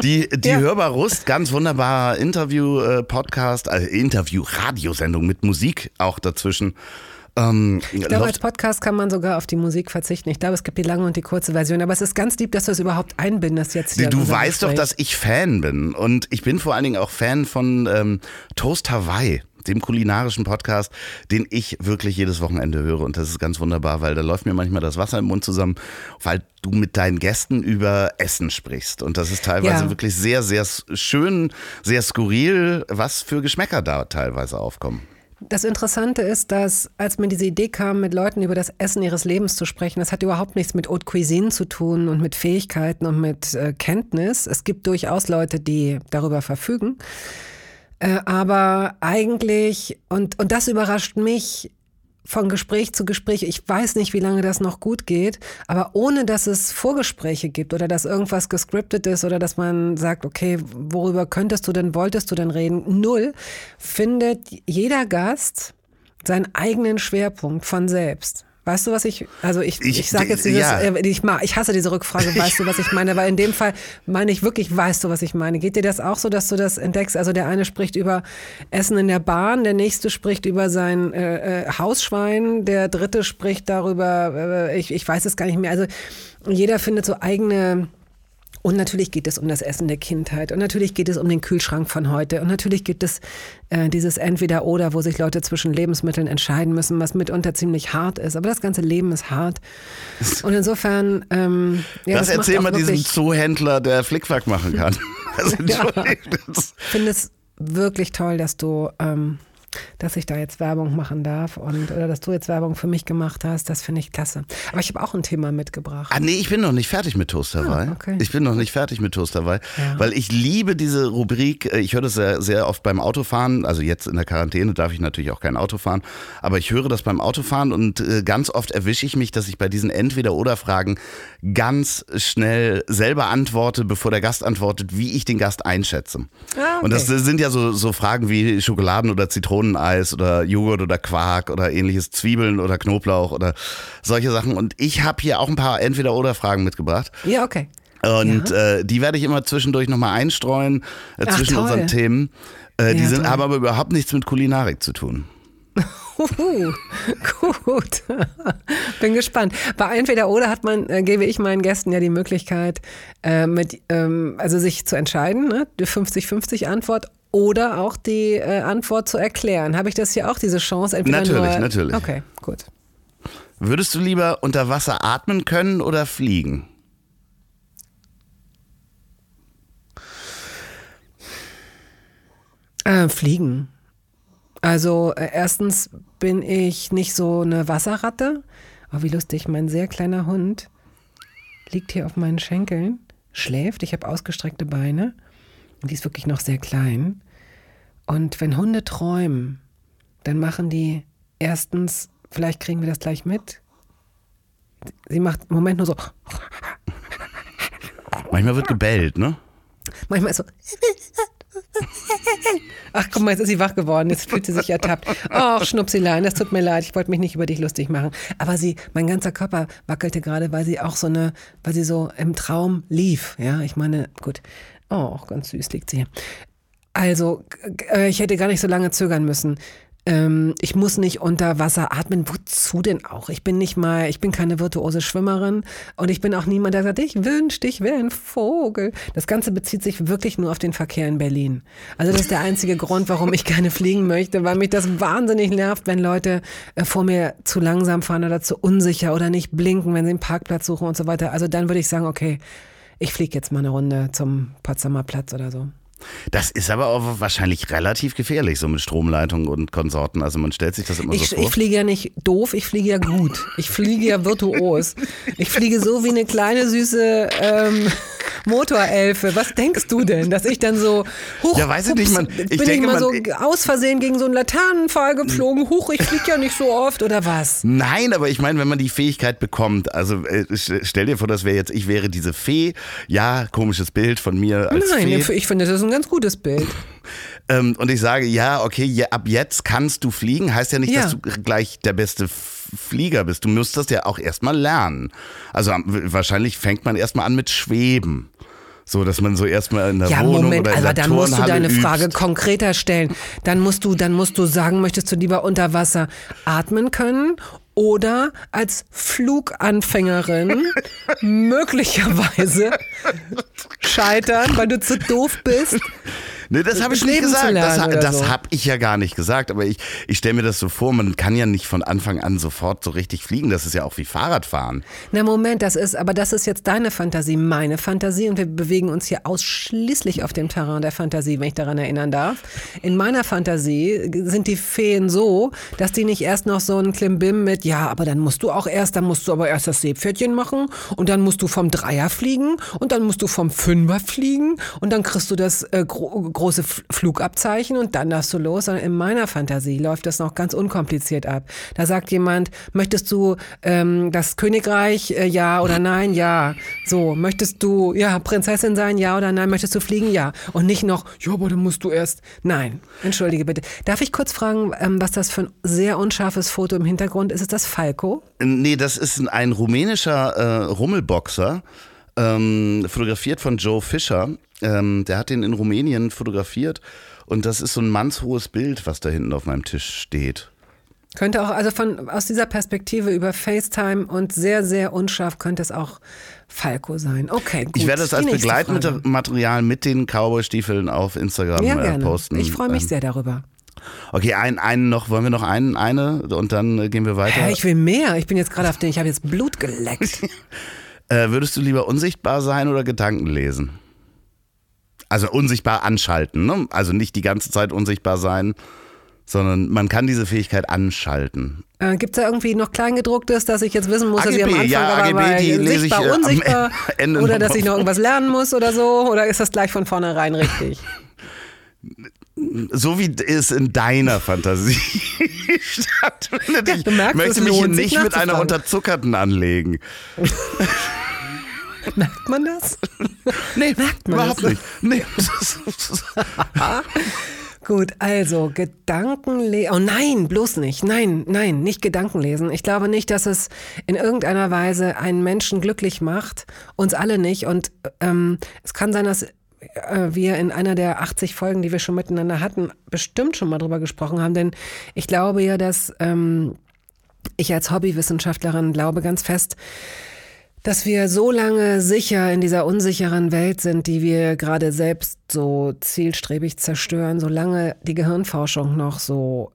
Die, die ja. Hörbar Rust, ganz wunderbarer Interview-Podcast, also Interview-Radiosendung mit Musik auch dazwischen. Ähm, ich glaube, als Podcast kann man sogar auf die Musik verzichten. Ich glaube, es gibt die lange und die kurze Version. Aber es ist ganz lieb, dass du es überhaupt einbindest jetzt hier. Du weißt Gespräch. doch, dass ich Fan bin. Und ich bin vor allen Dingen auch Fan von ähm, Toast Hawaii dem kulinarischen Podcast, den ich wirklich jedes Wochenende höre. Und das ist ganz wunderbar, weil da läuft mir manchmal das Wasser im Mund zusammen, weil du mit deinen Gästen über Essen sprichst. Und das ist teilweise ja. wirklich sehr, sehr schön, sehr skurril, was für Geschmäcker da teilweise aufkommen. Das Interessante ist, dass als mir diese Idee kam, mit Leuten über das Essen ihres Lebens zu sprechen, das hat überhaupt nichts mit Haute Cuisine zu tun und mit Fähigkeiten und mit äh, Kenntnis. Es gibt durchaus Leute, die darüber verfügen. Äh, aber eigentlich, und, und das überrascht mich, von Gespräch zu Gespräch. Ich weiß nicht, wie lange das noch gut geht, aber ohne dass es Vorgespräche gibt oder dass irgendwas gescriptet ist oder dass man sagt, okay, worüber könntest du denn, wolltest du denn reden? Null, findet jeder Gast seinen eigenen Schwerpunkt von selbst. Weißt du, was ich, also ich, ich, ich sage jetzt dieses, ja. Äh, ich, ich hasse diese Rückfrage, weißt du, was ich meine, weil in dem Fall meine ich wirklich, weißt du, was ich meine. Geht dir das auch so, dass du das entdeckst? Also der eine spricht über Essen in der Bahn, der nächste spricht über sein äh, äh Hausschwein, der dritte spricht darüber, äh, ich, ich weiß es gar nicht mehr. Also jeder findet so eigene und natürlich geht es um das Essen der Kindheit. Und natürlich geht es um den Kühlschrank von heute. Und natürlich gibt es äh, dieses Entweder-Oder, wo sich Leute zwischen Lebensmitteln entscheiden müssen, was mitunter ziemlich hart ist. Aber das ganze Leben ist hart. Und insofern. Ähm, ja, das, das erzähl mal diesem Zoohändler, der Flickflack machen kann. Also, ja. Ich finde es wirklich toll, dass du. Ähm, dass ich da jetzt Werbung machen darf und oder dass du jetzt Werbung für mich gemacht hast, das finde ich klasse. Aber ich habe auch ein Thema mitgebracht. Ah, nee, ich bin noch nicht fertig mit Toast Hawaii. Ah, okay. Ich bin noch nicht fertig mit Toast Hawaii, ja. weil ich liebe diese Rubrik. Äh, ich höre das sehr, sehr oft beim Autofahren. Also jetzt in der Quarantäne darf ich natürlich auch kein Auto fahren, aber ich höre das beim Autofahren und äh, ganz oft erwische ich mich, dass ich bei diesen Entweder-Oder-Fragen ganz schnell selber antworte, bevor der Gast antwortet, wie ich den Gast einschätze. Ah, okay. Und das sind ja so, so Fragen wie Schokoladen oder Zitronen Zitroneneis oder Joghurt oder Quark oder ähnliches, Zwiebeln oder Knoblauch oder solche Sachen. Und ich habe hier auch ein paar Entweder-Oder-Fragen mitgebracht. Ja, okay. Und ja. Äh, die werde ich immer zwischendurch nochmal einstreuen äh, zwischen Ach, unseren Themen. Äh, die ja, sind, haben aber überhaupt nichts mit Kulinarik zu tun. Uhu, gut. Bin gespannt. Bei entweder oder hat man, äh, gebe ich meinen Gästen ja die Möglichkeit, äh, mit, ähm, also sich zu entscheiden, ne? die 50-50 Antwort oder auch die äh, Antwort zu erklären. Habe ich das hier auch, diese Chance? Entweder natürlich, nur, natürlich. Okay, gut. Würdest du lieber unter Wasser atmen können oder fliegen? Äh, fliegen. Also äh, erstens bin ich nicht so eine Wasserratte. Oh, wie lustig, mein sehr kleiner Hund liegt hier auf meinen Schenkeln, schläft. Ich habe ausgestreckte Beine und die ist wirklich noch sehr klein. Und wenn Hunde träumen, dann machen die erstens, vielleicht kriegen wir das gleich mit, sie macht im Moment nur so. Manchmal wird gebellt, ne? Manchmal ist so. Ach guck mal, jetzt ist sie wach geworden, jetzt fühlt sie sich ertappt. Ach, Schnupsilein, das tut mir leid, ich wollte mich nicht über dich lustig machen. Aber sie, mein ganzer Körper wackelte gerade, weil sie auch so eine, weil sie so im Traum lief. Ja, ich meine, gut. Oh, ganz süß liegt sie hier. Also, äh, ich hätte gar nicht so lange zögern müssen. Ähm, ich muss nicht unter Wasser atmen. Wozu denn auch? Ich bin nicht mal, ich bin keine virtuose Schwimmerin und ich bin auch niemand, der sagt, ich wünschte, ich wäre ein Vogel. Das Ganze bezieht sich wirklich nur auf den Verkehr in Berlin. Also das ist der einzige Grund, warum ich gerne fliegen möchte, weil mich das wahnsinnig nervt, wenn Leute äh, vor mir zu langsam fahren oder zu unsicher oder nicht blinken, wenn sie einen Parkplatz suchen und so weiter. Also dann würde ich sagen, okay, ich fliege jetzt mal eine Runde zum Potsdamer Platz oder so. Das ist aber auch wahrscheinlich relativ gefährlich, so mit Stromleitungen und Konsorten. Also man stellt sich das immer ich, so vor. Ich fliege ja nicht doof, ich fliege ja gut. Ich fliege ja virtuos. Ich fliege so wie eine kleine süße ähm, Motorelfe. Was denkst du denn, dass ich dann so hoch, Ja, weiß ich nicht, man- ich bin denke, ich mal man- so aus Versehen gegen so einen Laternenpfahl geflogen. Huch, ich fliege ja nicht so oft oder was? Nein, aber ich meine, wenn man die Fähigkeit bekommt, also äh, st- stell dir vor, das wäre jetzt, ich wäre diese Fee, ja, komisches Bild von mir als Nein, Fee. ich finde, das ist ein ganz gutes Bild. Ähm, und ich sage, ja, okay, ja, ab jetzt kannst du fliegen, heißt ja nicht, Ja. dass du gleich der beste Flieger bist. Du musst das ja auch erstmal lernen. Also wahrscheinlich fängt man erstmal an mit Schweben. So, dass man so erstmal in der Ja, Wohnung Moment, oder in aber der dann musst du deine übst. Frage konkreter stellen. Dann musst du, dann musst du sagen, möchtest du lieber unter Wasser atmen können oder als Fluganfängerin möglicherweise scheitern, weil du zu doof bist? Nee, das habe ich nicht gesagt. Das, das so. habe ich ja gar nicht gesagt. Aber ich, ich stelle mir das so vor, man kann ja nicht von Anfang an sofort so richtig fliegen. Das ist ja auch wie Fahrradfahren. Na Moment, das ist, aber das ist jetzt deine Fantasie, meine Fantasie und wir bewegen uns hier ausschließlich auf dem Terrain der Fantasie, wenn ich daran erinnern darf. In meiner Fantasie sind die Feen so, dass die nicht erst noch so ein Klimbim mit, ja, aber dann musst du auch erst, dann musst du aber erst das Seepferdchen machen und dann musst du vom Dreier fliegen und dann musst du vom Fünfer fliegen und dann kriegst du das äh, große Flugabzeichen und dann darfst du los. Sondern in meiner Fantasie läuft das noch ganz unkompliziert ab. Da sagt jemand, möchtest du ähm, das Königreich, äh, ja oder nein, ja. So, möchtest du, ja, Prinzessin sein, ja oder nein, möchtest du fliegen, ja. Und nicht noch, ja, aber dann musst du erst, nein. Entschuldige bitte. Darf ich kurz fragen, ähm, was das für ein sehr unscharfes Foto im Hintergrund ist? Ist das Falco? Nee, das ist ein, ein rumänischer äh, Rummelboxer, ähm, fotografiert von Joe Fischer. Ähm, der hat den in Rumänien fotografiert und das ist so ein mannshohes Bild, was da hinten auf meinem Tisch steht. Könnte auch, also von, aus dieser Perspektive über FaceTime und sehr, sehr unscharf könnte es auch Falco sein. Okay, gut. Ich werde Die als. Begleitmaterial mit den Cowboy-Stiefeln auf Instagram ja, äh, gerne. posten. Ich freue mich Ähm, sehr darüber. Okay, einen, einen noch, wollen wir noch einen, eine und dann äh, gehen wir weiter. Hä, ich will mehr. Ich bin jetzt gerade auf den, ich habe jetzt Blut geleckt. Äh, würdest du lieber unsichtbar sein oder Gedanken lesen? Also unsichtbar anschalten, ne? Also nicht die ganze Zeit unsichtbar sein, sondern man kann diese Fähigkeit anschalten. Äh, Gibt es da irgendwie noch Kleingedrucktes, dass ich jetzt wissen muss, dass ich am AGB, Anfang ja, aber AGB, bei die lese ich, sichtbar, äh, am unsichtbar Ende oder dass ich noch irgendwas lernen muss oder so? Oder ist das gleich von vornherein richtig? So wie es in deiner Fantasie stattfindet. Ich du merkst, möchte mich hier nicht mit einer. Unterzuckerten anlegen. Merkt man das? Nee, Merkt man überhaupt das? nicht. Nee, Gut, also Gedankenlesen. Oh nein, bloß nicht. Nein, nein, nicht Gedankenlesen. Ich glaube nicht, dass es in irgendeiner Weise einen Menschen glücklich macht. Uns alle nicht. Und ähm, es kann sein, dass äh, wir in einer der 80 Folgen, die wir schon miteinander hatten, bestimmt schon mal drüber gesprochen haben. Denn ich glaube ja, dass ähm, ich als Hobbywissenschaftlerin glaube ganz fest, dass wir so lange sicher in dieser unsicheren Welt sind, die wir gerade selbst so zielstrebig zerstören, solange die Gehirnforschung noch so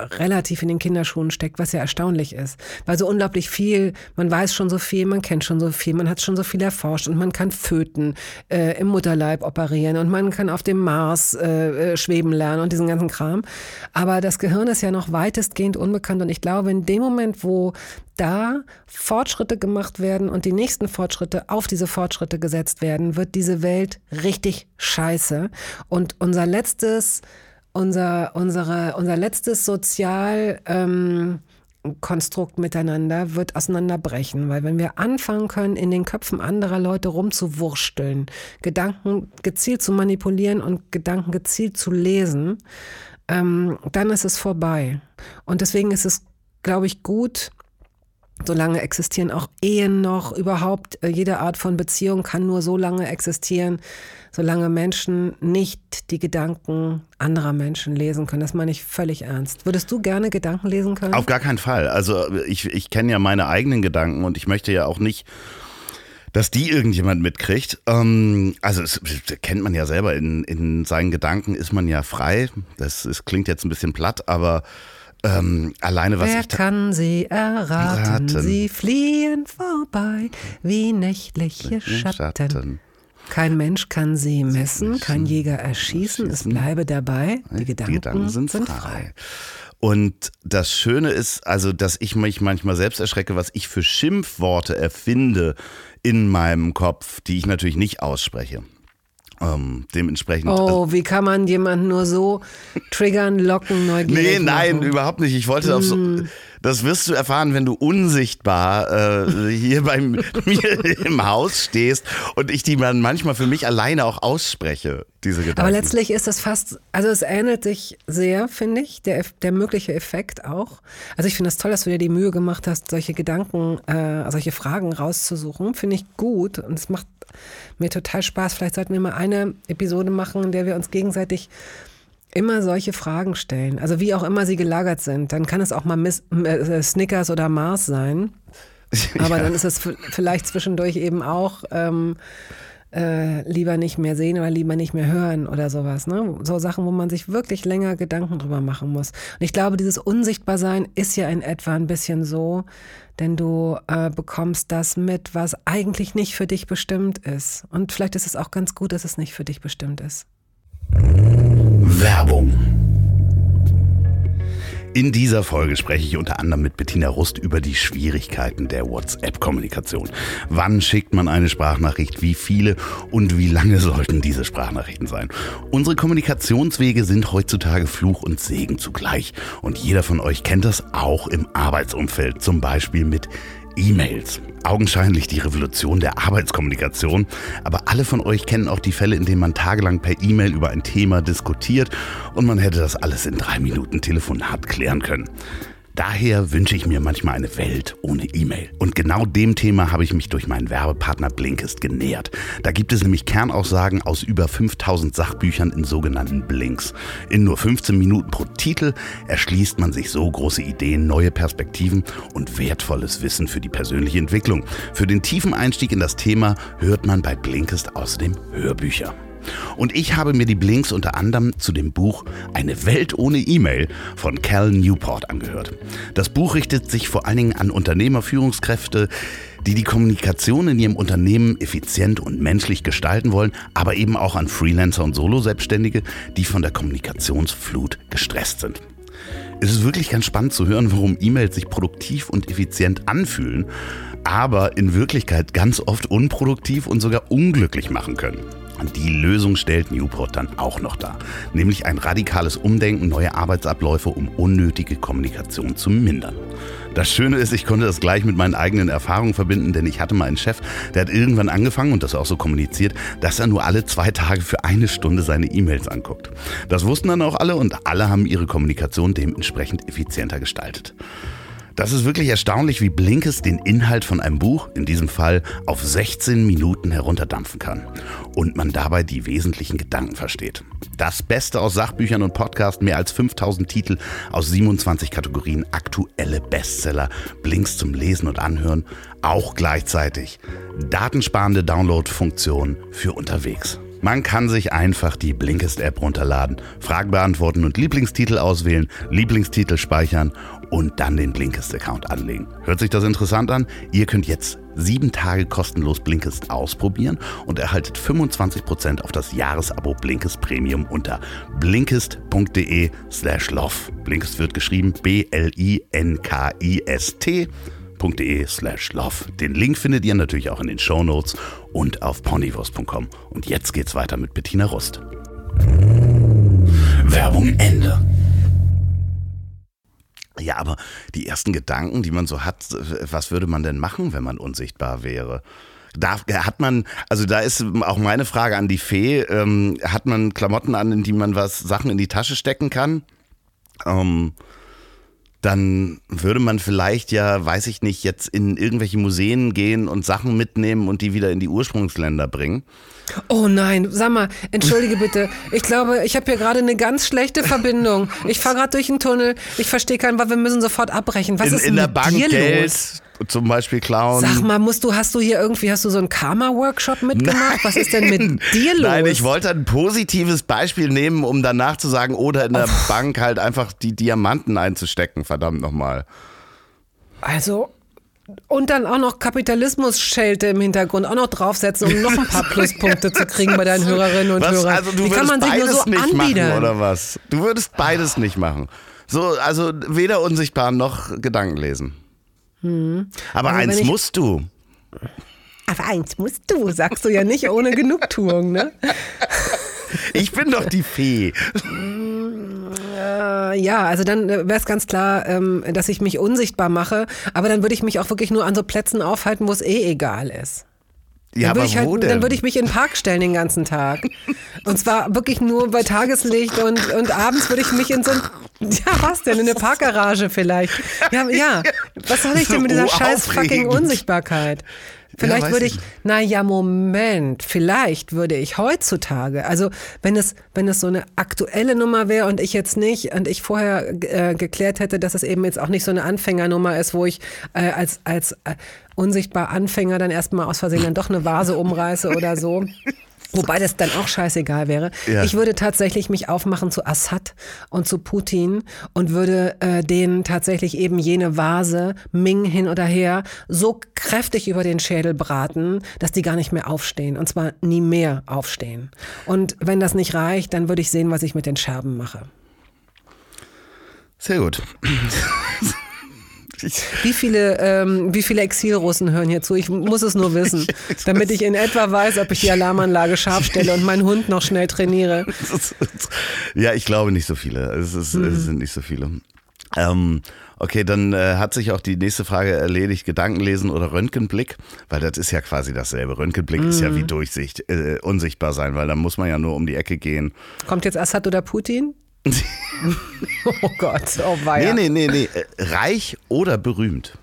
relativ in den Kinderschuhen steckt, was ja erstaunlich ist. Weil so unglaublich viel, man weiß schon so viel, man kennt schon so viel, man hat schon so viel erforscht und man kann Föten äh, im Mutterleib operieren und man kann auf dem Mars äh, äh, schweben lernen und diesen ganzen Kram. Aber das Gehirn ist ja noch weitestgehend unbekannt und ich glaube, in dem Moment, wo da Fortschritte gemacht werden und die nächsten Fortschritte auf diese Fortschritte gesetzt werden, wird diese Welt richtig scheiße. Und unser letztes, unser, unsere, unser letztes Sozial, ähm, miteinander wird auseinanderbrechen, weil wenn wir anfangen können, in den Köpfen anderer Leute rumzuwursteln, Gedanken gezielt zu manipulieren und Gedanken gezielt zu lesen, ähm, dann ist es vorbei. Und deswegen ist es, glaube ich, gut, Solange existieren auch Ehen noch, überhaupt äh, jede Art von Beziehung kann nur so lange existieren, solange Menschen nicht die Gedanken anderer Menschen lesen können. Das meine ich völlig ernst. Würdest du gerne Gedanken lesen können? Auf gar keinen Fall. Also ich, ich kenne ja meine eigenen Gedanken und ich möchte ja auch nicht, dass die irgendjemand mitkriegt. Ähm, also es, das kennt man ja selber, in, in seinen Gedanken ist man ja frei. Das, das klingt jetzt ein bisschen platt, aber ähm, alleine was Wer ich... kann sie erraten? Raten. Sie fliehen vorbei wie nächtliche Schatten. Kein Mensch kann sie messen, kein Jäger erschießen, es bleibe dabei. Die Gedanken, sind, sind frei. frei. Und das Schöne ist, also, dass ich mich manchmal selbst erschrecke, was ich für Schimpfworte erfinde in meinem Kopf, die ich natürlich nicht ausspreche. Ähm, dementsprechend. Oh, wie kann man jemanden nur so triggern, locken, neugierig Nee, nein, machen? überhaupt nicht. Ich wollte auf so. Das wirst du erfahren, wenn du unsichtbar äh, hier bei mir im Haus stehst und ich die dann manchmal für mich alleine auch ausspreche, diese Gedanken. Aber letztlich ist es fast, also es ähnelt sich sehr, finde ich, der, der mögliche Effekt auch. Also ich finde es toll, dass du dir die Mühe gemacht hast, solche Gedanken, äh, solche Fragen rauszusuchen. Finde ich gut und es macht mir total Spaß. Vielleicht sollten wir mal eine Episode machen, in der wir uns gegenseitig immer solche Fragen stellen. Also wie auch immer sie gelagert sind. Dann kann es auch mal Miss, äh, Snickers oder Mars sein. Aber Ja. dann ist es vielleicht zwischendurch eben auch ähm, äh, lieber nicht mehr sehen oder lieber nicht mehr hören oder sowas. Ne? So Sachen, wo man sich wirklich länger Gedanken drüber machen muss. Und ich glaube, dieses Unsichtbarsein ist ja in etwa ein bisschen so, denn du äh, bekommst das mit, was eigentlich nicht für dich bestimmt ist. Und vielleicht ist es auch ganz gut, dass es nicht für dich bestimmt ist. Werbung. In dieser Folge spreche ich unter anderem mit Bettina Rust über die Schwierigkeiten der WhatsApp-Kommunikation. Wann schickt man eine Sprachnachricht, wie viele und wie lange sollten diese Sprachnachrichten sein? Unsere Kommunikationswege sind heutzutage Fluch und Segen zugleich. Und jeder von euch kennt das auch im Arbeitsumfeld, zum Beispiel mit E-Mails. Augenscheinlich die Revolution der Arbeitskommunikation. Aber alle von euch kennen auch die Fälle, in denen man tagelang per E-Mail über ein Thema diskutiert und man hätte das alles in drei Minuten Telefonat klären können. Daher wünsche ich mir manchmal eine Welt ohne E-Mail. Und genau dem Thema habe ich mich durch meinen Werbepartner Blinkist genähert. Da gibt es nämlich Kernaussagen aus über 5000 Sachbüchern in sogenannten Blinks. In nur 15 Minuten pro Titel erschließt man sich so große Ideen, neue Perspektiven und wertvolles Wissen für die persönliche Entwicklung. Für den tiefen Einstieg in das Thema hört man bei Blinkist außerdem Hörbücher. Und ich habe mir die Blinks unter anderem zu dem Buch Eine Welt ohne E-Mail von Cal Newport angehört. Das Buch richtet sich vor allen Dingen an Unternehmerführungskräfte, die die Kommunikation in ihrem Unternehmen effizient und menschlich gestalten wollen, aber eben auch an Freelancer und Solo-Selbstständige, die von der Kommunikationsflut gestresst sind. Es ist wirklich ganz spannend zu hören, warum E-Mails sich produktiv und effizient anfühlen, aber in Wirklichkeit ganz oft unproduktiv und sogar unglücklich machen können. Die Lösung stellt Newport dann auch noch dar, nämlich ein radikales Umdenken, neue Arbeitsabläufe, um unnötige Kommunikation zu mindern. Das Schöne ist, ich konnte das gleich mit meinen eigenen Erfahrungen verbinden, denn ich hatte mal einen Chef, der hat irgendwann angefangen und das auch so kommuniziert, dass er nur alle zwei Tage für eine Stunde seine E-Mails anguckt. Das wussten dann auch alle und alle haben ihre Kommunikation dementsprechend effizienter gestaltet. Das ist wirklich erstaunlich, wie Blinkes den Inhalt von einem Buch, in diesem Fall auf 16 Minuten herunterdampfen kann. Und man dabei die wesentlichen Gedanken versteht. Das Beste aus Sachbüchern und Podcasts, mehr als 5000 Titel aus 27 Kategorien, aktuelle Bestseller, Blinks zum Lesen und Anhören, auch gleichzeitig datensparende Download-Funktion für unterwegs. Man kann sich einfach die Blinkist-App runterladen, Fragen beantworten und Lieblingstitel auswählen, Lieblingstitel speichern und dann den Blinkist-Account anlegen. Hört sich das interessant an? Ihr könnt jetzt sieben Tage kostenlos Blinkist ausprobieren und erhaltet 25% auf das Jahresabo Blinkist Premium unter blinkist.de slash love. Blinkist wird geschrieben B-L-I-N-K-I-S-T de slash love. Den Link findet ihr natürlich auch in den Shownotes und auf ponywurst.com. Und jetzt geht's weiter mit Bettina Rust. Werbung Ende. Ja, aber die ersten Gedanken, die man so hat, was würde man denn machen, wenn man unsichtbar wäre? Darf, hat man, also da ist auch meine Frage an die Fee, ähm, hat man Klamotten an, in die man was Sachen in die Tasche stecken kann? Ähm, dann würde man vielleicht ja, weiß ich nicht, jetzt in irgendwelche Museen gehen und Sachen mitnehmen und die wieder in die Ursprungsländer bringen. Oh nein, sag mal, entschuldige bitte. Ich glaube, ich habe hier gerade eine ganz schlechte Verbindung. Ich fahre gerade durch einen Tunnel. Ich verstehe keinen, weil wir müssen sofort abbrechen. Was in ist in der Bank Geld los? Zum Beispiel klauen. Sag mal, musst du, hast du hier irgendwie, hast du so einen Karma-Workshop mitgemacht? Was ist denn mit dir los? Nein, ich wollte ein positives Beispiel nehmen, um danach zu sagen, oder in der Bank halt einfach die Diamanten einzustecken, verdammt nochmal. Also, und dann auch noch Kapitalismus-Schelte im Hintergrund auch noch draufsetzen, um noch ein paar Pluspunkte zu kriegen bei deinen Hörerinnen und Was, Hörern. also du Wie kann man sich nur so nicht anbiedern? machen, oder was? Du würdest beides nicht machen. So, also weder unsichtbar noch Gedanken lesen. Hm. Aber Also eins musst du. Aber eins musst du, sagst du ja nicht ohne Genugtuung, ne? Ich bin doch die Fee. Äh, ja, also dann wäre es ganz klar, ähm, dass ich mich unsichtbar mache, aber dann würde ich mich auch wirklich nur an so Plätzen aufhalten, wo es eh egal ist. Ja, dann würde ich, halt, würde ich mich in den Park stellen den ganzen Tag. Und zwar wirklich nur bei Tageslicht und, und abends würde ich mich in so ein, ja was denn, in eine Parkgarage vielleicht. Ja, ja. was soll ich denn mit dieser So scheiß fucking. Unsichtbarkeit? Vielleicht weiß würde ich ich, na ja, Moment, vielleicht würde ich heutzutage, also wenn es, wenn es so eine aktuelle Nummer wäre und ich jetzt nicht und ich vorher äh, geklärt hätte, dass es eben jetzt auch nicht so eine Anfängernummer ist, wo ich äh, als, als äh, unsichtbar Anfänger dann erstmal aus Versehen dann doch eine Vase umreiße oder so. Wobei das dann auch scheißegal wäre. Ja. Ich würde tatsächlich mich aufmachen zu Assad und zu Putin und würde äh, denen tatsächlich eben jene Vase, Ming hin oder her, so kräftig über den Schädel braten, dass die gar nicht mehr aufstehen. Und zwar nie mehr aufstehen. Und wenn das nicht reicht, dann würde ich sehen, was ich mit den Scherben mache. Sehr gut. Wie viele, ähm, wie viele Exilrussen hören hier zu? Ich muss es nur wissen, damit ich in etwa weiß, ob ich die Alarmanlage scharf stelle und meinen Hund noch schnell trainiere. ja, ich glaube nicht so viele. Es, ist, Mhm. es sind nicht so viele. Ähm, okay, dann äh, hat sich auch die nächste Frage erledigt: Gedankenlesen oder Röntgenblick? Weil das ist ja quasi dasselbe. Röntgenblick ist Mhm. ja wie Durchsicht, äh, unsichtbar sein, weil da muss man ja nur um die Ecke gehen. Kommt jetzt Assad oder Putin? oh Gott, oh weia. Nee, nee, nee, nee. Äh, Reich oder berühmt?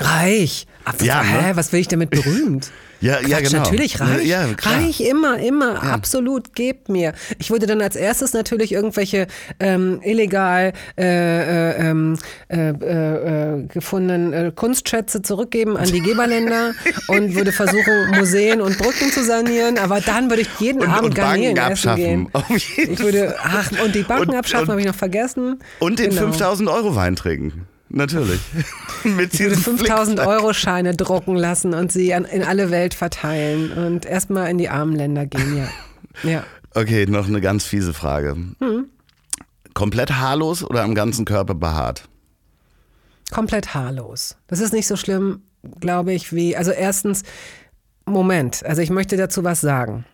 Reich. Ab, Ja, hä, ne? was will ich damit berühmt? Ja, ja, Quatsch, genau. Natürlich reich. Ja, reich immer, immer, absolut, gebt mir. Ich würde dann als erstes natürlich irgendwelche ähm, illegal äh, äh, ähm, äh, äh, gefundenen äh, Kunstschätze zurückgeben an die Geberländer und würde versuchen, Museen und Brücken zu sanieren. Aber dann würde ich jeden Und, Abend und Garnelen Banken essen abschaffen. gehen. Auf jeden Ich würde, ach, und die Banken Und- abschaffen, habe ich noch vergessen. Und den Genau. 5000 Euro Wein trinken. Natürlich. Mit diesem 5000 Flickflack. Euro Scheine drucken lassen und sie an, in alle Welt verteilen und erstmal in die armen Länder gehen, ja. Ja. Okay, noch eine ganz fiese Frage. Hm. Komplett haarlos oder am ganzen Körper behaart? Komplett haarlos. Das ist nicht so schlimm, glaube ich, wie. Also, erstens, Moment, also ich möchte dazu was sagen.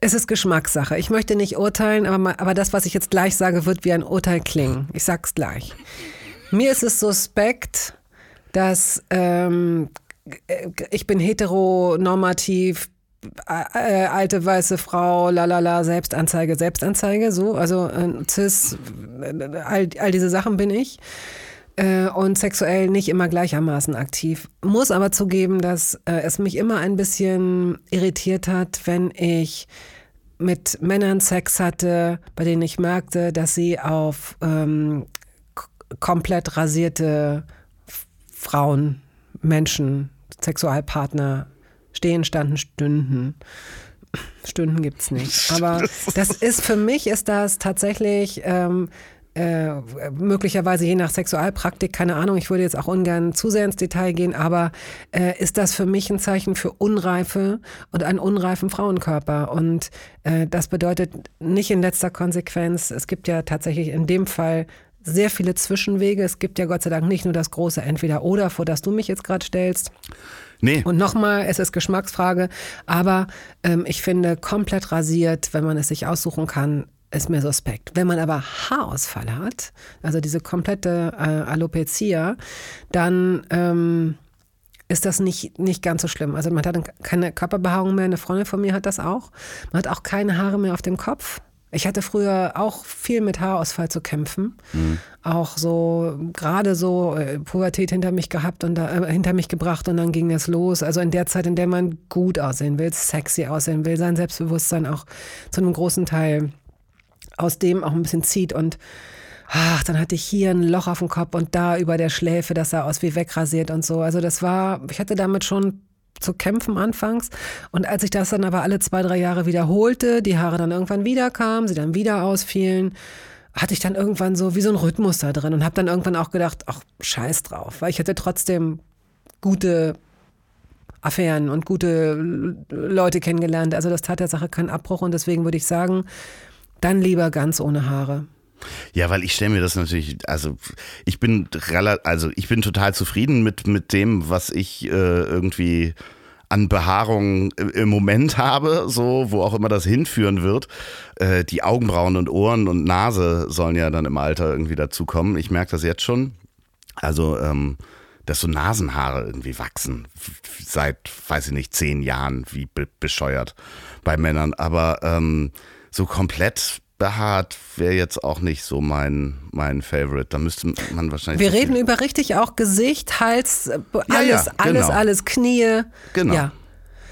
Es ist Geschmackssache. Ich möchte nicht urteilen, aber, mal, aber das, was ich jetzt gleich sage, wird wie ein Urteil klingen. Ich sag's gleich. Mir ist es suspekt, dass ähm, ich bin heteronormativ, äh, äh, alte weiße Frau, lalala, Selbstanzeige, Selbstanzeige, so, also äh, cis, äh, all, all diese Sachen bin ich äh, und sexuell nicht immer gleichermaßen aktiv. Muss aber zugeben, dass äh, es mich immer ein bisschen irritiert hat, wenn ich mit Männern Sex hatte, bei denen ich merkte, dass sie auf ähm, komplett rasierte Frauen, Menschen, Sexualpartner stehen, standen, stünden. Stunden gibt's nicht. Aber das ist für mich ist das tatsächlich ähm, äh, möglicherweise je nach Sexualpraktik, keine Ahnung, ich würde jetzt auch ungern zu sehr ins Detail gehen, aber äh, ist das für mich ein Zeichen für Unreife und einen unreifen Frauenkörper. Und äh, das bedeutet nicht in letzter Konsequenz, es gibt ja tatsächlich in dem Fall sehr viele Zwischenwege. Es gibt ja Gott sei Dank nicht nur das große Entweder-Oder, vor das du mich jetzt gerade stellst. Nee. Und nochmal, es ist Geschmacksfrage, aber ähm, ich finde, komplett rasiert, wenn man es sich aussuchen kann, ist mir suspekt. Wenn man aber Haarausfall hat, also diese komplette äh, Alopecia, dann ähm, ist das nicht, nicht ganz so schlimm. Also man hat dann keine Körperbehaarung mehr. Eine Freundin von mir hat das auch. Man hat auch keine Haare mehr auf dem Kopf. Ich hatte früher auch viel mit Haarausfall zu kämpfen. Auch so, gerade so äh, Pubertät hinter mich gehabt und da, äh, hinter mich gebracht und dann ging es los. Also in der Zeit, in der man gut aussehen will, sexy aussehen will, sein Selbstbewusstsein auch zu einem großen Teil aus dem auch ein bisschen zieht und ach, dann hatte ich hier ein Loch auf dem Kopf und da über der Schläfe, das sah aus wie wegrasiert und so. Also das war, ich hatte damit schon zu kämpfen anfangs. Und als ich das dann aber alle zwei, drei Jahre wiederholte, die Haare dann irgendwann wieder kamen, sie dann wieder ausfielen, hatte ich dann irgendwann so wie so ein Rhythmus da drin und habe dann irgendwann auch gedacht, ach, scheiß drauf, weil ich hatte trotzdem gute Affären und gute Leute kennengelernt. Also das tat der Sache keinen Abbruch und deswegen würde ich sagen, Dann lieber ganz ohne Haare. Ja, weil ich stelle mir das natürlich, also ich bin also ich bin total zufrieden mit, mit dem, was ich äh, irgendwie an Behaarung im Moment habe, so, wo auch immer das hinführen wird. Äh, die Augenbrauen und Ohren und Nase sollen ja dann im Alter irgendwie dazukommen. Ich merke das jetzt schon. Also, ähm, dass so Nasenhaare irgendwie wachsen. Seit, weiß ich nicht, zehn Jahren, wie be bescheuert bei Männern. Aber ähm, so komplett behaart wäre jetzt auch nicht so mein, mein Favorite. Da müsste man wahrscheinlich. Wir reden über richtig auch Gesicht, Hals, alles, ja, ja, genau. alles, alles, Knie. Genau. Ja.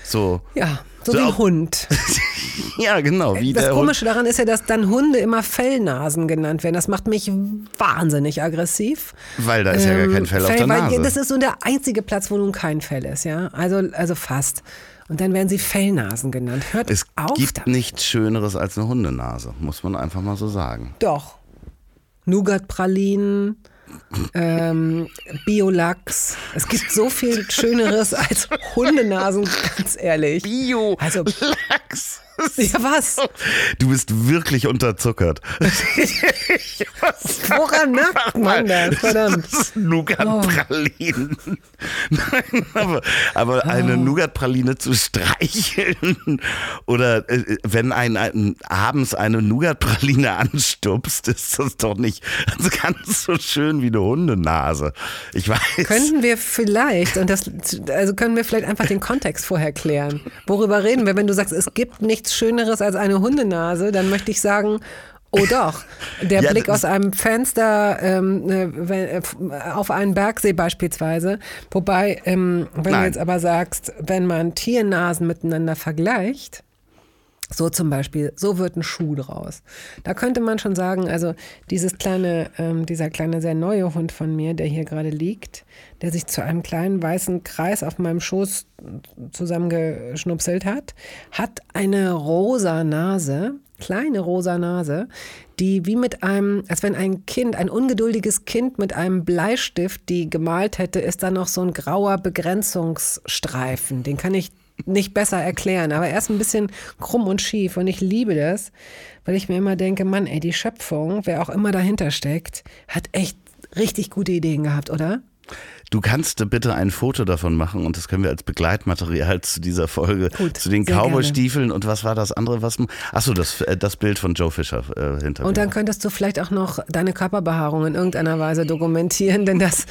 So. Ja, so, so wie ein Hund. ja, genau. Wie das Komische Hund. daran ist ja, dass dann Hunde immer Fellnasen genannt werden. Das macht mich wahnsinnig aggressiv. Weil da ist ähm, ja gar kein ähm, Fell, Fell auf der Nase. Weil das ist so der einzige Platz, wo nun kein Fell ist, ja. Also, also fast. Und dann werden sie Fellnasen genannt. Hört es auf. Es gibt damit. nichts Schöneres als eine Hundenase, muss man einfach mal so sagen. Doch. Nougat-Pralinen, ähm, Biolachs. Es gibt so viel Schöneres als Hundenasen, ganz ehrlich. Biolachs. Also, Ja, was? Du bist wirklich unterzuckert. Woran merkt man das? Verdammt. Nougat-Pralinen. Oh. Nein, aber, aber oh. eine Nougat-Praline zu streicheln oder äh, wenn ein, ein abends eine Nougat-Praline anstupst, ist das doch nicht ganz so schön wie eine Hundenase. Ich weiß. Könnten wir vielleicht, und das, also können wir vielleicht einfach den Kontext vorher klären. Worüber reden wir, wenn du sagst, es gibt nichts nichts Schöneres als eine Hundenase, dann möchte ich sagen, Oh doch, der ja, Blick aus einem Fenster ähm, äh, auf einen Bergsee beispielsweise. Wobei, ähm, wenn Nein. du jetzt aber sagst, wenn man Tiernasen miteinander vergleicht, so zum Beispiel, so wird ein Schuh draus. Da könnte man schon sagen, also dieses kleine, ähm, dieser kleine sehr neue Hund von mir, der hier gerade liegt, der sich zu einem kleinen weißen Kreis auf meinem Schoß zusammengeschnupselt hat, hat eine rosa Nase, kleine rosa Nase, die wie mit einem, als wenn ein Kind, ein ungeduldiges Kind mit einem Bleistift, die gemalt hätte, ist da noch so ein grauer Begrenzungsstreifen. Den kann ich nicht besser erklären, aber er ist ein bisschen krumm und schief und ich liebe das, weil ich mir immer denke, Mann, ey, die Schöpfung, wer auch immer dahinter steckt, hat echt richtig gute Ideen gehabt, oder? Du kannst bitte ein Foto davon machen und das können wir als Begleitmaterial zu dieser Folge, Gut, zu den Cowboy-Stiefeln und was war das andere? Was, achso, das, äh, das Bild von Joe Fischer äh, hinter Und dann könntest du vielleicht auch noch deine Körperbehaarung in irgendeiner Weise dokumentieren, denn das,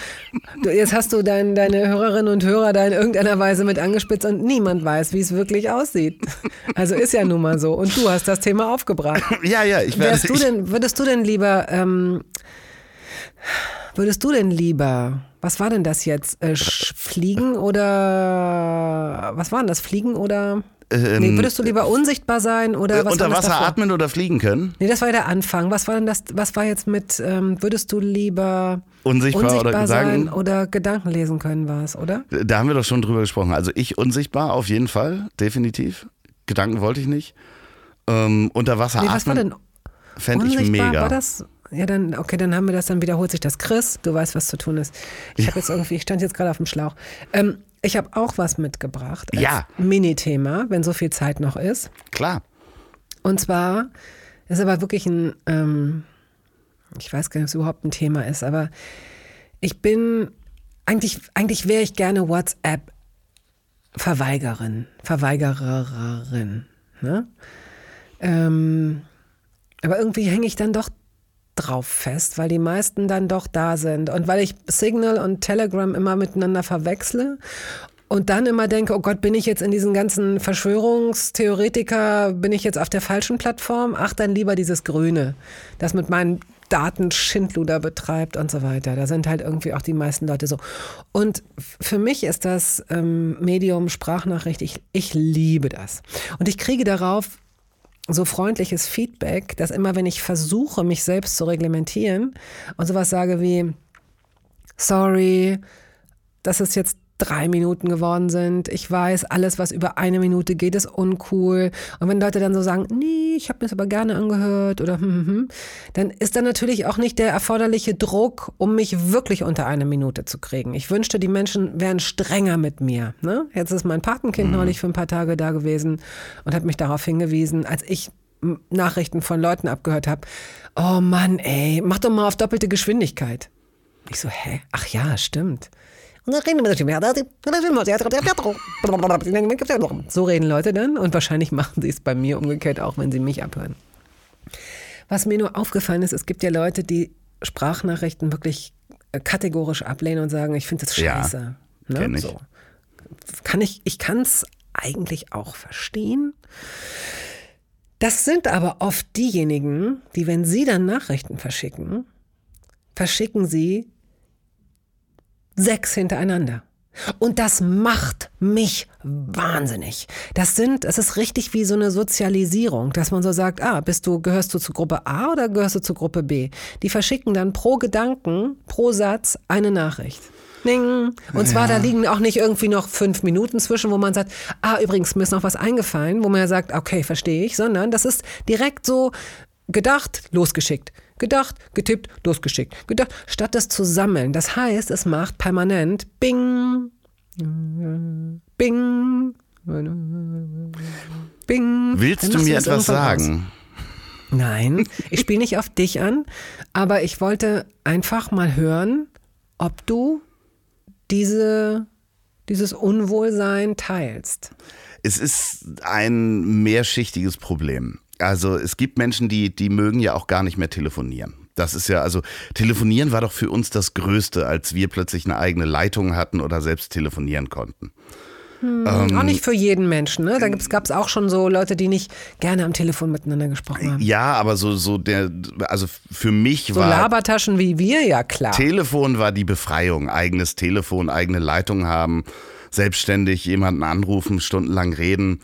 du, jetzt hast du dein, deine Hörerinnen und Hörer da in irgendeiner Weise mit angespitzt und niemand weiß, wie es wirklich aussieht. Also ist ja nun mal so. Und du hast das Thema aufgebracht. Ja, ja, ich werde. du denn, würdest du denn lieber, ähm, würdest du denn lieber was war denn das jetzt? Äh, Fliegen oder was war denn das? Fliegen oder? Ähm, nee, würdest du lieber unsichtbar sein oder äh, was Unter Wasser atmen oder fliegen können? Nee, das war ja der Anfang. Was war denn das? Was war jetzt mit, ähm, würdest du lieber unsichtbar, unsichtbar oder sein Gedanken? oder Gedanken lesen können, war es, oder? Da haben wir doch schon drüber gesprochen. Also ich unsichtbar auf jeden Fall, definitiv. Gedanken wollte ich nicht. Ähm, unter Wasser nee, atmen. Was war denn? Fände ich mega. War das, ja, dann, okay, dann haben wir das, dann wiederholt sich das. Chris, du weißt, was zu tun ist. Ich habe jetzt irgendwie, ich stand jetzt gerade auf dem Schlauch. Ähm, ich habe auch was mitgebracht. Als ja. Mini-Thema, wenn so viel Zeit noch ist. Klar. Und zwar ist aber wirklich ein, ähm, ich weiß gar nicht, ob es überhaupt ein Thema ist, aber ich bin, eigentlich, eigentlich wäre ich gerne WhatsApp-Verweigerin, Verweigererin. Ne? Ähm, aber irgendwie hänge ich dann doch drauf fest, weil die meisten dann doch da sind. Und weil ich Signal und Telegram immer miteinander verwechsle und dann immer denke, oh Gott, bin ich jetzt in diesen ganzen Verschwörungstheoretiker, bin ich jetzt auf der falschen Plattform? Ach, dann lieber dieses Grüne, das mit meinen Daten Schindluder betreibt und so weiter. Da sind halt irgendwie auch die meisten Leute so. Und für mich ist das ähm, Medium Sprachnachricht, ich, ich liebe das. Und ich kriege darauf so freundliches Feedback, dass immer wenn ich versuche, mich selbst zu reglementieren und sowas sage wie, sorry, das ist jetzt drei Minuten geworden sind. Ich weiß, alles, was über eine Minute geht, ist uncool. Und wenn Leute dann so sagen, nee, ich habe mir das aber gerne angehört oder hm, hm, hm, dann ist da natürlich auch nicht der erforderliche Druck, um mich wirklich unter eine Minute zu kriegen. Ich wünschte, die Menschen wären strenger mit mir. Ne? Jetzt ist mein Patenkind mhm. neulich für ein paar Tage da gewesen und hat mich darauf hingewiesen, als ich Nachrichten von Leuten abgehört habe. Oh Mann, ey, mach doch mal auf doppelte Geschwindigkeit. Ich so, hä? Ach ja, stimmt. So reden Leute dann und wahrscheinlich machen sie es bei mir umgekehrt auch, wenn sie mich abhören. Was mir nur aufgefallen ist, es gibt ja Leute, die Sprachnachrichten wirklich äh, kategorisch ablehnen und sagen, ich finde das Ja, scheiße. Ne? kenn ich. So. Kann ich, ich kann es eigentlich auch verstehen. Das sind aber oft diejenigen, die, wenn sie dann Nachrichten verschicken, verschicken sie sechs hintereinander. Und das macht mich wahnsinnig. Das sind, es ist richtig wie so eine Sozialisierung, dass man so sagt, ah, bist du, gehörst du zu Gruppe A oder gehörst du zu Gruppe B? Die verschicken dann pro Gedanken, pro Satz eine Nachricht. Ding. Und zwar, da liegen auch nicht irgendwie noch fünf Minuten zwischen, wo man sagt, ah, übrigens, mir ist noch was eingefallen, wo man ja sagt, okay, verstehe ich, sondern das ist direkt so gedacht, losgeschickt. Gedacht, getippt, losgeschickt. Gedacht, statt das zu sammeln. Das heißt, es macht permanent Bing, Bing, Bing. Willst du mir etwas irgendwann aus. sagen? Nein, ich spiele nicht auf dich an, aber ich wollte einfach mal hören, ob du diese, dieses Unwohlsein teilst. Es ist ein mehrschichtiges Problem. Also es gibt Menschen, die, die mögen ja auch gar nicht mehr telefonieren. Das ist ja, also telefonieren war doch für uns das Größte, als wir plötzlich eine eigene Leitung hatten oder selbst telefonieren konnten. auch nicht für jeden Menschen. Ne? Da gab es auch schon so Leute, die nicht gerne am Telefon miteinander gesprochen haben. Ja, aber so, so der, also für mich So war Labertaschen wie wir, ja klar. Telefon war die Befreiung. Eigenes Telefon, eigene Leitung haben, selbstständig jemanden anrufen, stundenlang reden.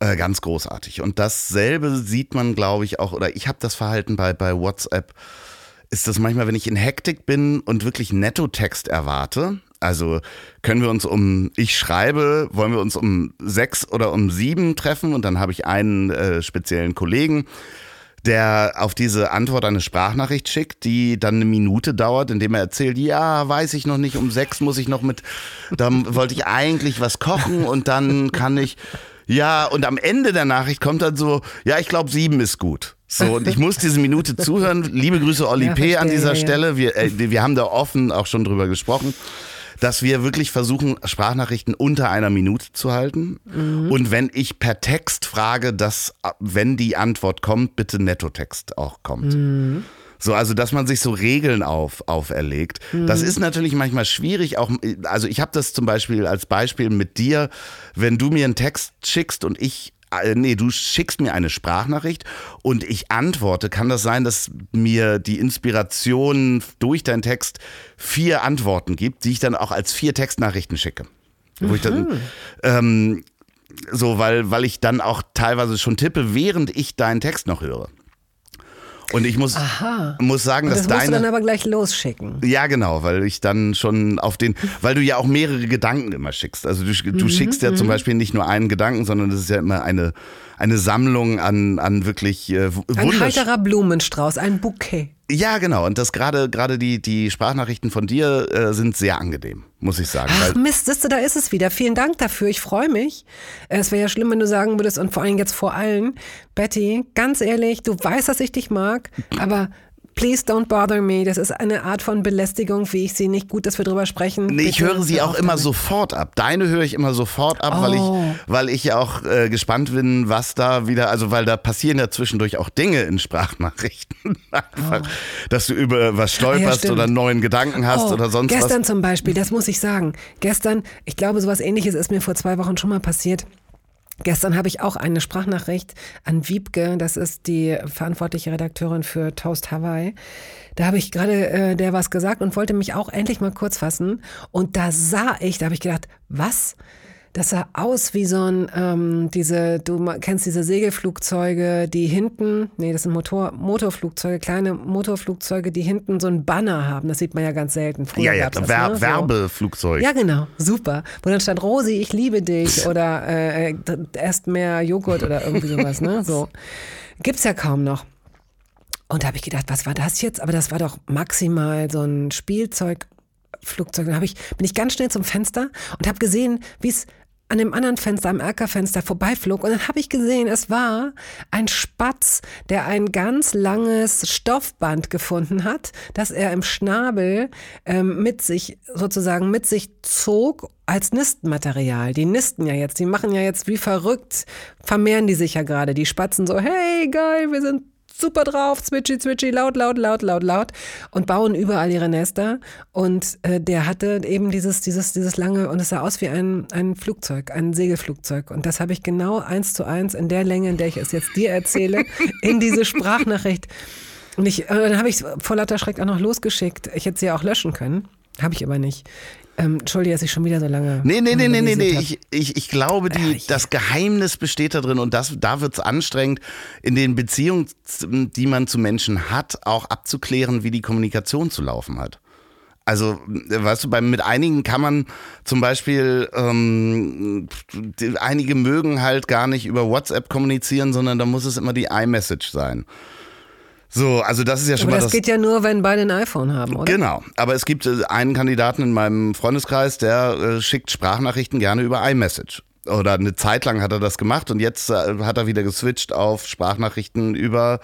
Äh, ganz großartig. Und dasselbe sieht man, glaube ich, auch, oder ich habe das Verhalten bei, bei WhatsApp, ist das manchmal, wenn ich in Hektik bin und wirklich Nettotext erwarte. Also können wir uns um, ich schreibe, wollen wir uns um sechs oder um sieben treffen und dann habe ich einen äh, speziellen Kollegen, der auf diese Antwort eine Sprachnachricht schickt, die dann eine Minute dauert, indem er erzählt, ja, weiß ich noch nicht, um sechs muss ich noch mit, da wollte ich eigentlich was kochen und dann kann ich, ja, und am Ende der Nachricht kommt dann so, ja, ich glaube, sieben ist gut. So, und ich muss diese Minute zuhören. Liebe Grüße, Olli Ja, P. an dieser ja. Stelle. Wir, äh, wir haben da offen auch schon drüber gesprochen dass wir wirklich versuchen, Sprachnachrichten unter einer Minute zu halten. Und wenn ich per Text frage, dass, äh, wenn die Antwort kommt, bitte Nettotext auch kommt. So, also dass man sich so Regeln auf, auferlegt. Das ist natürlich manchmal schwierig. Auch, also ich habe das zum Beispiel als Beispiel mit dir, wenn du mir einen Text schickst und ich äh, nee, du schickst mir eine Sprachnachricht und ich antworte, kann das sein, dass mir die Inspiration durch deinen Text vier Antworten gibt, die ich dann auch als vier Textnachrichten schicke. Wo ich dann, ähm, so, weil, weil ich dann auch teilweise schon tippe, während ich deinen Text noch höre. Und ich muss, Aha. muss sagen, dass das musst du deine. dann aber gleich losschicken. Ja, genau, weil ich dann schon auf den, weil du ja auch mehrere Gedanken immer schickst. Also du, du schickst ja zum Beispiel nicht nur einen Gedanken, sondern das ist ja immer eine, eine Sammlung an, an wirklich äh, Ein heiterer Blumenstrauß, ein Bouquet. Ja, genau. Und das gerade gerade die die Sprachnachrichten von dir äh, sind sehr angenehm, muss ich sagen. Ach Mist, siehst du, da ist es wieder. Vielen Dank dafür. Ich freue mich. Es wäre ja schlimm, wenn du sagen würdest, und vor allem jetzt vor allen, Betty, ganz ehrlich, du weißt, dass ich dich mag, aber please don't bother me. Das ist eine Art von Belästigung, wie ich sie nicht gut, dass wir drüber sprechen. Nee, ich höre sie auch immer damit. sofort ab. Deine höre ich immer sofort ab, weil Oh. ich, weil ich ja auch äh, gespannt bin, was da wieder, also weil da passieren ja zwischendurch auch Dinge in Sprachnachrichten. Einfach, dass du über was stolperst stimmt. oder einen neuen Gedanken hast Oh, oder sonst gestern was. zum Beispiel, das muss ich sagen. Gestern, ich glaube, sowas ähnliches ist mir vor zwei Wochen schon mal passiert. Gestern habe ich auch eine Sprachnachricht an Wiebke, das ist die verantwortliche Redakteurin für Toast Hawaii. Da habe ich gerade äh, der was gesagt und wollte mich auch endlich mal kurz fassen. Und da sah ich, da habe ich gedacht, was? Das sah aus wie so ein, ähm, diese, du kennst diese Segelflugzeuge, die hinten, nee, das sind Motor, Motorflugzeuge, kleine Motorflugzeuge, die hinten so ein Banner haben. Das sieht man ja ganz selten. Früher Ja, ja, das, Ver ne? Werbeflugzeug. Ja, genau, super. Wo dann stand Rosi, ich liebe dich oder äh, erst mehr Joghurt oder irgendwie sowas, ne? So. Gibt's ja kaum noch. Und da habe ich gedacht, was war das jetzt? Aber das war doch maximal so ein Spielzeugflugzeug. Dann hab ich, bin ich ganz schnell zum Fenster und habe gesehen, wie es an dem anderen Fenster, am Erkerfenster vorbeiflog und dann habe ich gesehen, es war ein Spatz, der ein ganz langes Stoffband gefunden hat, das er im Schnabel ähm, mit sich sozusagen mit sich zog als Nistmaterial. Die nisten ja jetzt, die machen ja jetzt wie verrückt, vermehren die sich ja gerade. Die Spatzen so, hey geil, wir sind super drauf, zwitschi, zwitschi, laut, laut, laut, laut, laut und bauen überall ihre Nester. Und äh, der hatte eben dieses, dieses, dieses lange, und es sah aus wie ein, ein Flugzeug, ein Segelflugzeug. Und das habe ich genau eins zu eins in der Länge, in der ich es jetzt dir erzähle, in diese Sprachnachricht. Und ich, äh, dann habe ich es vor lauter Schreck auch noch losgeschickt. Ich hätte sie ja auch löschen können. Habe ich aber nicht. Ähm, Entschuldige, dass ich schon wieder so lange. Nee, nee, nee, nee, nee, nee. Ich, ich, ich glaube, die, das Geheimnis besteht da drin und das, da wird es anstrengend, in den Beziehungen, die man zu Menschen hat, auch abzuklären, wie die Kommunikation zu laufen hat. Also, weißt du, bei, mit einigen kann man zum Beispiel, ähm, einige mögen halt gar nicht über WhatsApp kommunizieren, sondern da muss es immer die iMessage sein. So, also das ist ja schon aber mal das. Das geht ja nur, wenn beide ein iPhone haben, oder? Genau. Aber es gibt äh, einen Kandidaten in meinem Freundeskreis, der äh, schickt Sprachnachrichten gerne über iMessage. Oder eine Zeit lang hat er das gemacht und jetzt äh, hat er wieder geswitcht auf Sprachnachrichten über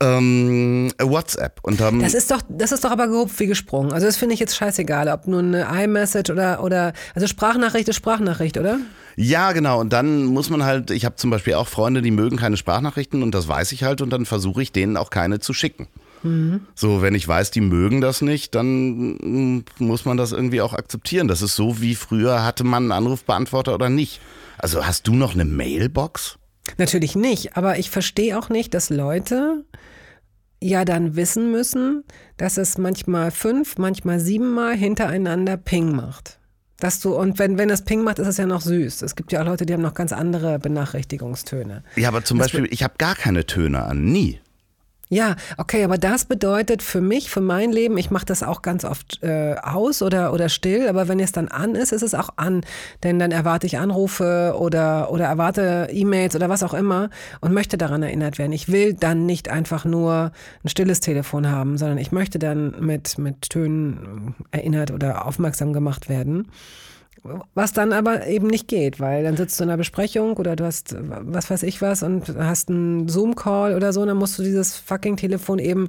ähm, WhatsApp. Und, ähm, das ist doch, das ist doch aber gehupft wie gesprungen. Also das finde ich jetzt scheißegal, ob nun eine iMessage oder, oder, also Sprachnachricht ist Sprachnachricht, oder? Ja, genau. Und dann muss man halt, ich habe zum Beispiel auch Freunde, die mögen keine Sprachnachrichten und das weiß ich halt und dann versuche ich denen auch keine zu schicken. Mhm. So, wenn ich weiß, die mögen das nicht, dann mm, muss man das irgendwie auch akzeptieren. Das ist so wie früher hatte man einen Anrufbeantworter oder nicht. Also hast du noch eine Mailbox? Natürlich nicht, aber ich verstehe auch nicht, dass Leute ja dann wissen müssen, dass es manchmal fünf, manchmal siebenmal hintereinander Ping macht. Dass du, und wenn, wenn es Ping macht, ist es ja noch süß. Es gibt ja auch Leute, die haben noch ganz andere Benachrichtigungstöne. Ja, aber zum das Beispiel, ich habe gar keine Töne an, nie. Ja, okay, aber das bedeutet für mich, für mein Leben, ich mache das auch ganz oft äh, aus oder, oder still, aber wenn es dann an ist, ist es auch an. Denn dann erwarte ich Anrufe oder, oder erwarte E-Mails oder was auch immer und möchte daran erinnert werden. Ich will dann nicht einfach nur ein stilles Telefon haben, sondern ich möchte dann mit, mit Tönen erinnert oder aufmerksam gemacht werden. Was dann aber eben nicht geht, weil dann sitzt du in einer Besprechung oder du hast was weiß ich was und hast einen Zoom-Call oder so, dann musst du dieses fucking Telefon eben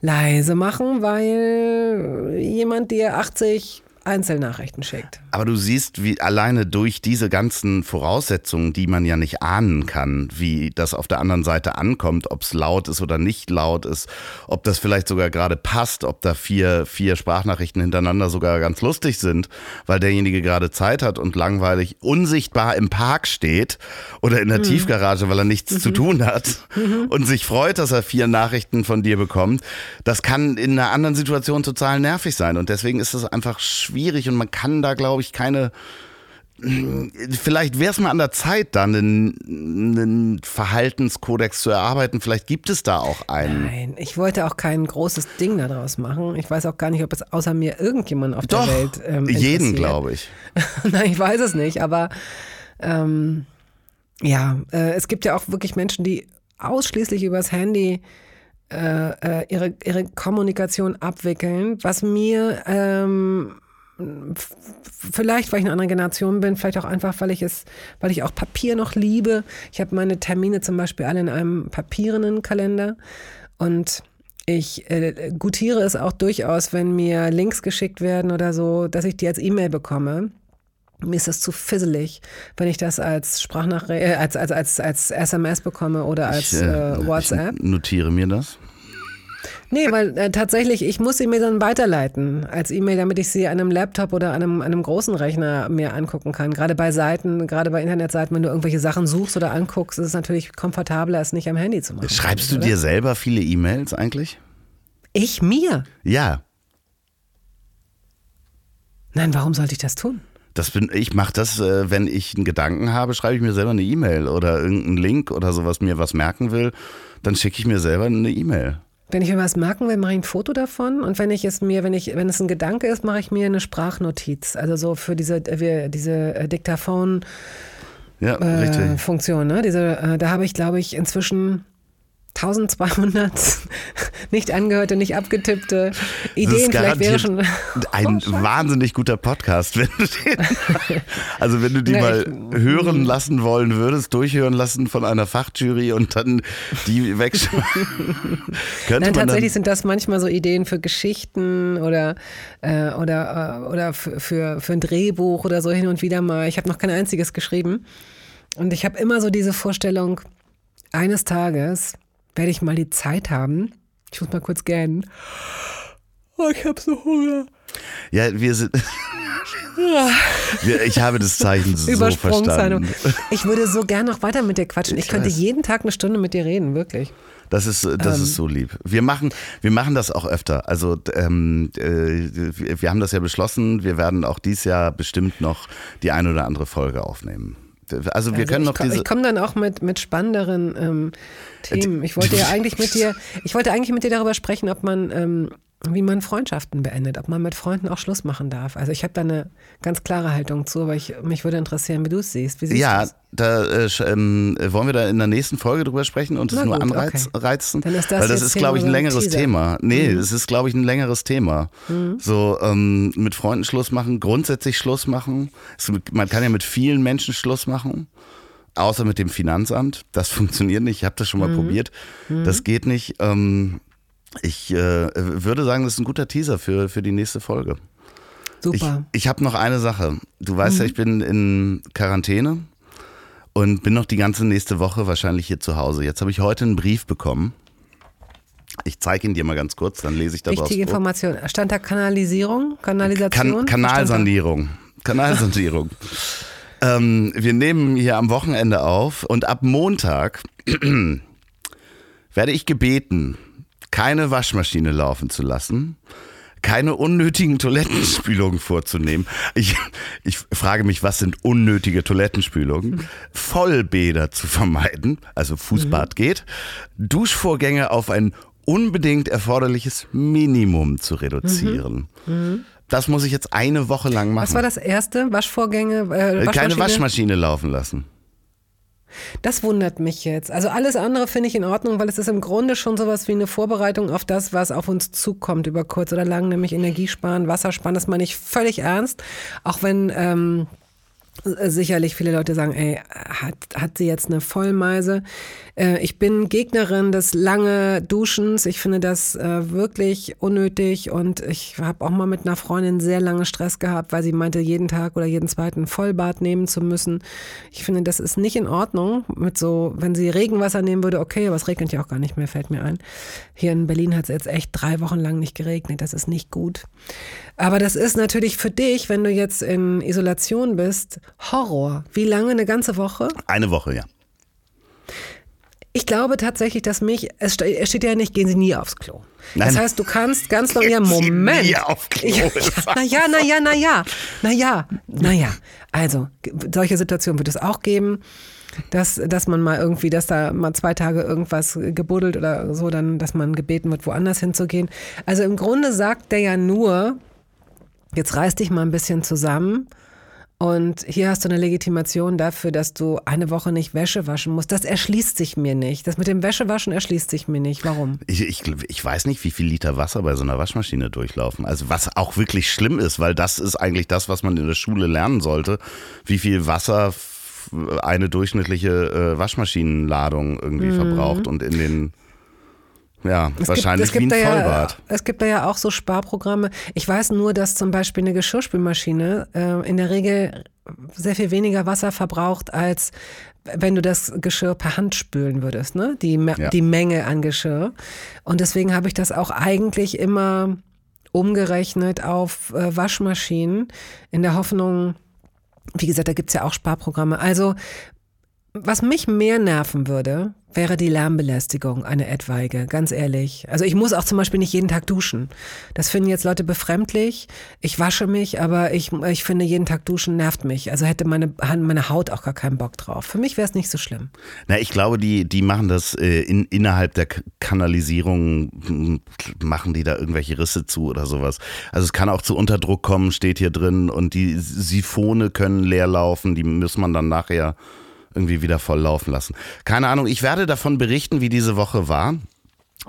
leise machen, weil jemand dir 80 Einzelnachrichten schickt. Aber du siehst, wie alleine durch diese ganzen Voraussetzungen, die man ja nicht ahnen kann, wie das auf der anderen Seite ankommt, ob es laut ist oder nicht laut ist, ob das vielleicht sogar gerade passt, ob da vier, vier Sprachnachrichten hintereinander sogar ganz lustig sind, weil derjenige gerade Zeit hat und langweilig unsichtbar im Park steht oder in der mhm. Tiefgarage, weil er nichts mhm. zu tun hat mhm. und sich freut, dass er vier Nachrichten von dir bekommt. Das kann in einer anderen Situation total nervig sein und deswegen ist es einfach schwierig schwierig und man kann da, glaube ich, keine. Vielleicht wäre es mal an der Zeit, dann einen, einen, Verhaltenskodex zu erarbeiten. Vielleicht gibt es da auch einen. Nein, ich wollte auch kein großes Ding daraus machen. Ich weiß auch gar nicht, ob es außer mir irgendjemand auf Doch, der Welt. Ähm, jeden, glaube ich. Nein, ich weiß es nicht, aber ähm, ja, äh, es gibt ja auch wirklich Menschen, die ausschließlich übers Handy äh, äh ihre, ihre Kommunikation abwickeln, was mir ähm, vielleicht, weil ich eine andere Generation bin, vielleicht auch einfach, weil ich es, weil ich auch Papier noch liebe. Ich habe meine Termine zum Beispiel alle in einem papierenden Kalender und ich äh, gutiere es auch durchaus, wenn mir Links geschickt werden oder so, dass ich die als E-Mail bekomme. Mir ist das zu fizzelig, wenn ich das als Sprachnachricht, äh, als, als, als, als SMS bekomme oder als ich, äh, äh WhatsApp. Ich notiere mir das. Nee, weil äh, tatsächlich, ich muss sie mir dann weiterleiten als E-Mail, damit ich sie an einem Laptop oder an einem, einem großen Rechner mir angucken kann. Gerade bei Seiten, gerade bei Internetseiten, wenn du irgendwelche Sachen suchst oder anguckst, ist es natürlich komfortabler, es nicht am Handy zu machen. Schreibst du oder? dir selber viele E-Mails eigentlich? Ich mir? Ja. Nein, warum sollte ich das tun? Das bin, ich mache das, äh, wenn ich einen Gedanken habe, schreibe ich mir selber eine E-Mail oder irgendeinen Link oder sowas mir was merken will, dann schicke ich mir selber eine E-Mail. Wenn ich mir was merken will, mache ich ein Foto davon und wenn ich es mir, wenn ich, wenn es ein Gedanke ist, mache ich mir eine Sprachnotiz. Also so für diese, äh, diese äh, Diktaphon ja, äh, Funktion. Ne? Diese, äh, da habe ich, glaube ich, inzwischen 1200 nicht angehörte, nicht abgetippte Ideen. Vielleicht wäre schon ein oh, wahnsinnig guter Podcast. Wenn du den, also wenn du die Na, mal ich, hören mhm. lassen wollen würdest, durchhören lassen von einer Fachjury und dann die wegschmeißen. Nein, tatsächlich sind das manchmal so Ideen für Geschichten oder, äh, oder, äh, oder für, für, für ein Drehbuch oder so hin und wieder mal. Ich habe noch kein einziges geschrieben. Und ich habe immer so diese Vorstellung, eines Tages werde ich mal die Zeit haben. Ich muss mal kurz gähnen. Oh, ich habe so Hunger. Ja, wir sind. ich habe das Zeichen so verstanden. Ich würde so gern noch weiter mit dir quatschen. Ich, ich könnte weiß. jeden Tag eine Stunde mit dir reden, wirklich. Das ist, das ähm. ist so lieb. Wir machen, wir machen das auch öfter. Also ähm, äh, wir haben das ja beschlossen. Wir werden auch dieses Jahr bestimmt noch die ein oder andere Folge aufnehmen. Also wir also können noch komm, diese. Ich komme dann auch mit, mit spannenderen ähm, Themen. Ich wollte ja eigentlich mit dir, ich wollte eigentlich mit dir darüber sprechen, ob man ähm, wie man Freundschaften beendet, ob man mit Freunden auch Schluss machen darf. Also ich habe da eine ganz klare Haltung zu, aber ich, mich würde interessieren, wie du es siehst. Wie siehst ja, da äh, ähm, wollen wir da in der nächsten Folge drüber sprechen und es nur anreizen. Okay. Das Weil das ist, glaube ich, ein längeres Teaser. Thema. Nee, mhm. es ist, glaube ich, ein längeres Thema. Mhm. So ähm, mit Freunden Schluss machen, grundsätzlich Schluss machen. Es, man kann ja mit vielen Menschen Schluss machen. Außer mit dem Finanzamt. Das funktioniert nicht. Ich habe das schon mal mhm. probiert. Das mhm. geht nicht. Ähm, ich äh, würde sagen, das ist ein guter Teaser für, für die nächste Folge. Super. Ich, ich habe noch eine Sache. Du weißt mhm. ja, ich bin in Quarantäne und bin noch die ganze nächste Woche wahrscheinlich hier zu Hause. Jetzt habe ich heute einen Brief bekommen. Ich zeige ihn dir mal ganz kurz, dann lese ich daraus. Wichtige Information. Stand da Kanalisierung? Kanalisation? Kan Kanalsanierung. Kanalsanierung. ähm, wir nehmen hier am Wochenende auf und ab Montag werde ich gebeten, keine Waschmaschine laufen zu lassen, keine unnötigen Toilettenspülungen vorzunehmen. Ich, ich frage mich, was sind unnötige Toilettenspülungen? Vollbäder zu vermeiden, also Fußbad mhm. geht, Duschvorgänge auf ein unbedingt erforderliches Minimum zu reduzieren. Mhm. Mhm. Das muss ich jetzt eine Woche lang machen. Was war das erste? Waschvorgänge? Äh, Waschmaschine? Keine Waschmaschine laufen lassen. Das wundert mich jetzt. Also alles andere finde ich in Ordnung, weil es ist im Grunde schon sowas wie eine Vorbereitung auf das, was auf uns zukommt über kurz oder lang, nämlich Energiesparen, Wassersparen. Das meine ich völlig ernst, auch wenn ähm, sicherlich viele Leute sagen, ey, hat, hat sie jetzt eine Vollmeise? Äh, ich bin Gegnerin des lange Duschens. Ich finde das äh, wirklich unnötig und ich habe auch mal mit einer Freundin sehr lange Stress gehabt, weil sie meinte, jeden Tag oder jeden zweiten Vollbad nehmen zu müssen. Ich finde, das ist nicht in Ordnung. Mit so, wenn sie Regenwasser nehmen würde, okay, aber es regnet ja auch gar nicht mehr, fällt mir ein. Hier in Berlin hat es jetzt echt drei Wochen lang nicht geregnet. Das ist nicht gut. Aber das ist natürlich für dich, wenn du jetzt in Isolation bist, Horror. Wie lange? Eine ganze Woche? Eine Woche, ja. Ich glaube tatsächlich, dass mich, es steht ja nicht, gehen Sie nie aufs Klo. Nein. Das heißt, du kannst ganz lange, ja, Moment. Sie nie auf Klo. Ja, ja, na ja, na ja, na ja, na ja. Also, solche Situationen wird es auch geben, dass, dass man mal irgendwie, dass da mal zwei Tage irgendwas gebuddelt oder so, dann, dass man gebeten wird, woanders hinzugehen. Also im Grunde sagt der ja nur, jetzt reiß dich mal ein bisschen zusammen und hier hast du eine Legitimation dafür, dass du eine Woche nicht Wäsche waschen musst. Das erschließt sich mir nicht. Das mit dem Wäschewaschen erschließt sich mir nicht. Warum? Ich, ich, ich weiß nicht, wie viel Liter Wasser bei so einer Waschmaschine durchlaufen. Also was auch wirklich schlimm ist, weil das ist eigentlich das, was man in der Schule lernen sollte. Wie viel Wasser eine durchschnittliche äh, Waschmaschinenladung irgendwie mhm. verbraucht und in den ja, es wahrscheinlich gibt, wie ein Vollbad. Ja, es gibt da ja auch so Sparprogramme. Ich weiß nur, dass zum Beispiel eine Geschirrspülmaschine äh, in der Regel sehr viel weniger Wasser verbraucht, als wenn du das Geschirr per Hand spülen würdest, ne? Die, ja. die Menge an Geschirr. Und deswegen habe ich das auch eigentlich immer umgerechnet auf äh, Waschmaschinen in der Hoffnung, wie gesagt, da gibt es ja auch Sparprogramme. Also was mich mehr nerven würde, wäre die Lärmbelästigung eine etwaige, ganz ehrlich. Also ich muss auch zum Beispiel nicht jeden Tag duschen. Das finden jetzt Leute befremdlich. Ich wasche mich, aber ich, ich finde, jeden Tag duschen nervt mich. Also hätte meine, meine Haut auch gar keinen Bock drauf. Für mich wäre es nicht so schlimm. Na, ich glaube, die, die machen das äh, in, innerhalb der Kanalisierung, hm, machen die da irgendwelche Risse zu oder sowas. Also es kann auch zu Unterdruck kommen, steht hier drin und die Siphone können leer laufen, die muss man dann nachher irgendwie wieder voll laufen lassen. Keine Ahnung, ich werde davon berichten, wie diese Woche war.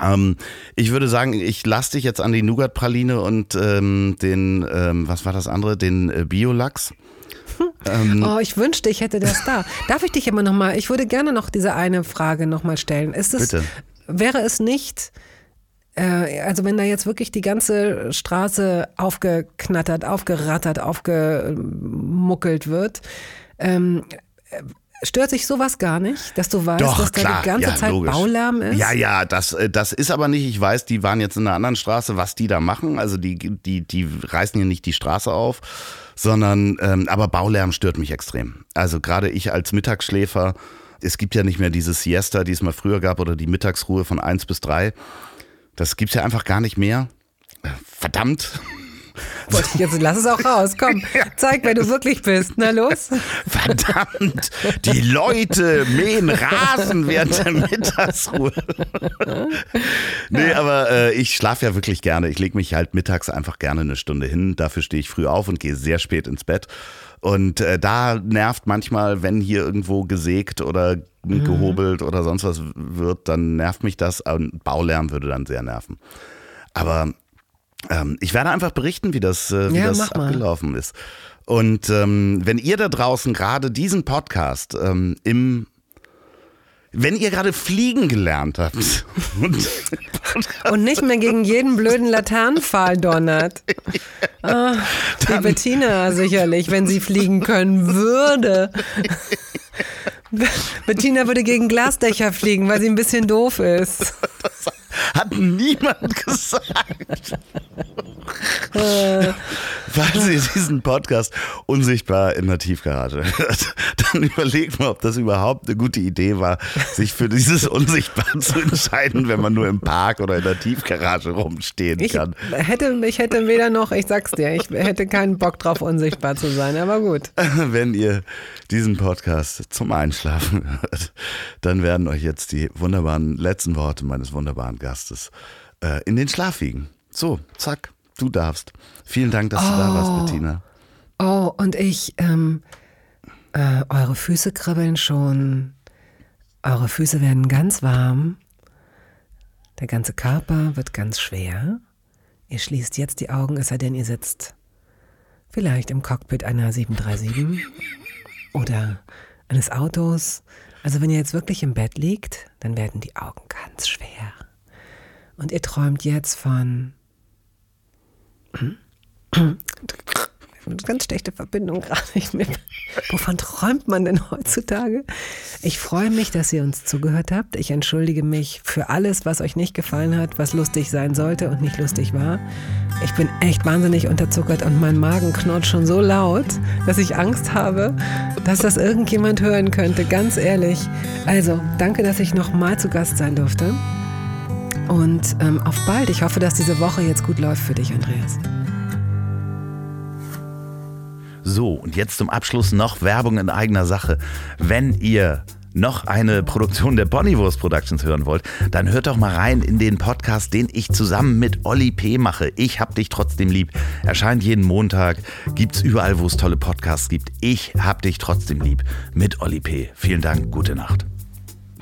Ähm, ich würde sagen, ich lasse dich jetzt an die Nougat-Praline und ähm, den, ähm, was war das andere, den äh, Biolachs. Ähm, oh, ich wünschte, ich hätte das da. Darf ich dich immer noch mal, ich würde gerne noch diese eine Frage noch mal stellen. Ist es, Bitte. wäre es nicht, äh, also wenn da jetzt wirklich die ganze Straße aufgeknattert, aufgerattert, aufgemuckelt wird, ähm, Stört sich sowas gar nicht, dass du weißt, Doch, dass klar. da die ganze Ja, Zeit logisch. Baulärm ist? Ja, ja, das, äh, das ist aber nicht, ich weiß, die waren jetzt in einer anderen Straße, was die da machen. Also die, die, die reißen hier nicht die Straße auf, sondern, ähm, aber Baulärm stört mich extrem. Also gerade ich als Mittagsschläfer, es gibt ja nicht mehr diese Siesta, die es mal früher gab, oder die Mittagsruhe von eins bis drei. Das gibt's ja einfach gar nicht mehr. Äh, Verdammt. Jetzt, lass es auch raus. Komm, zeig, wer du wirklich bist. Na los. Verdammt, die Leute mähen Rasen während der Mittagsruhe. nee, aber äh, ich schlafe ja wirklich gerne. Ich lege mich halt mittags einfach gerne eine Stunde hin. Dafür stehe ich früh auf und gehe sehr spät ins Bett. Und äh, da nervt manchmal, wenn hier irgendwo gesägt oder gehobelt oder sonst was wird, dann nervt mich das. Und Baulärm würde dann sehr nerven. Aber ähm, ich werde einfach berichten, wie das, äh, wie Ja, das mal. abgelaufen ist. Und ähm, wenn ihr da draußen gerade diesen Podcast ähm, im wenn ihr gerade fliegen gelernt habt und Und nicht mehr gegen jeden blöden Laternenpfahl donnert. Ah, die Bettina sicherlich, wenn sie fliegen können würde. Bettina würde gegen Glasdächer fliegen, weil sie ein bisschen doof ist. hat niemand gesagt. Falls ihr diesen Podcast unsichtbar in der Tiefgarage hört, dann überlegt mal, ob das überhaupt eine gute Idee war, sich für dieses Unsichtbar zu entscheiden, wenn man nur im Park oder in der Tiefgarage rumstehen Ich kann. hätte, ich hätte weder noch, ich sag's dir, ich hätte keinen Bock drauf, unsichtbar zu sein, aber gut. Wenn ihr diesen Podcast zum Einschlafen hört, dann werden euch jetzt die wunderbaren letzten Worte meines wunderbaren Gastes äh, in den Schlaf wiegen. So, zack, du darfst. Vielen Dank, dass du da warst, Bettina. Oh, und ich, ähm, äh, eure Füße kribbeln schon. Eure Füße werden ganz warm. Der ganze Körper wird ganz schwer. Ihr schließt jetzt die Augen, es sei denn, ihr sitzt vielleicht im Cockpit einer 737 oder eines Autos. Also wenn ihr jetzt wirklich im Bett liegt, dann werden die Augen ganz schwer. Und ihr träumt jetzt von ganz schlechte Verbindung gerade. Wovon träumt man denn heutzutage? Ich freue mich, dass ihr uns zugehört habt. Ich entschuldige mich für alles, was euch nicht gefallen hat, was lustig sein sollte und nicht lustig war. Ich bin echt wahnsinnig unterzuckert und mein Magen knurrt schon so laut, dass ich Angst habe, dass das irgendjemand hören könnte. Ganz ehrlich. Also, danke, dass ich noch mal zu Gast sein durfte. Und ähm, auf bald. Ich hoffe, dass diese Woche jetzt gut läuft für dich, Andreas. So, und jetzt zum Abschluss noch Werbung in eigener Sache. Wenn ihr noch eine Produktion der Bonnywurst Productions hören wollt, dann hört doch mal rein in den Podcast, den ich zusammen mit Olli P. mache. Ich hab dich trotzdem lieb. Erscheint jeden Montag, gibt's überall, wo es tolle Podcasts gibt. Ich hab dich trotzdem lieb mit Olli P. Vielen Dank, gute Nacht.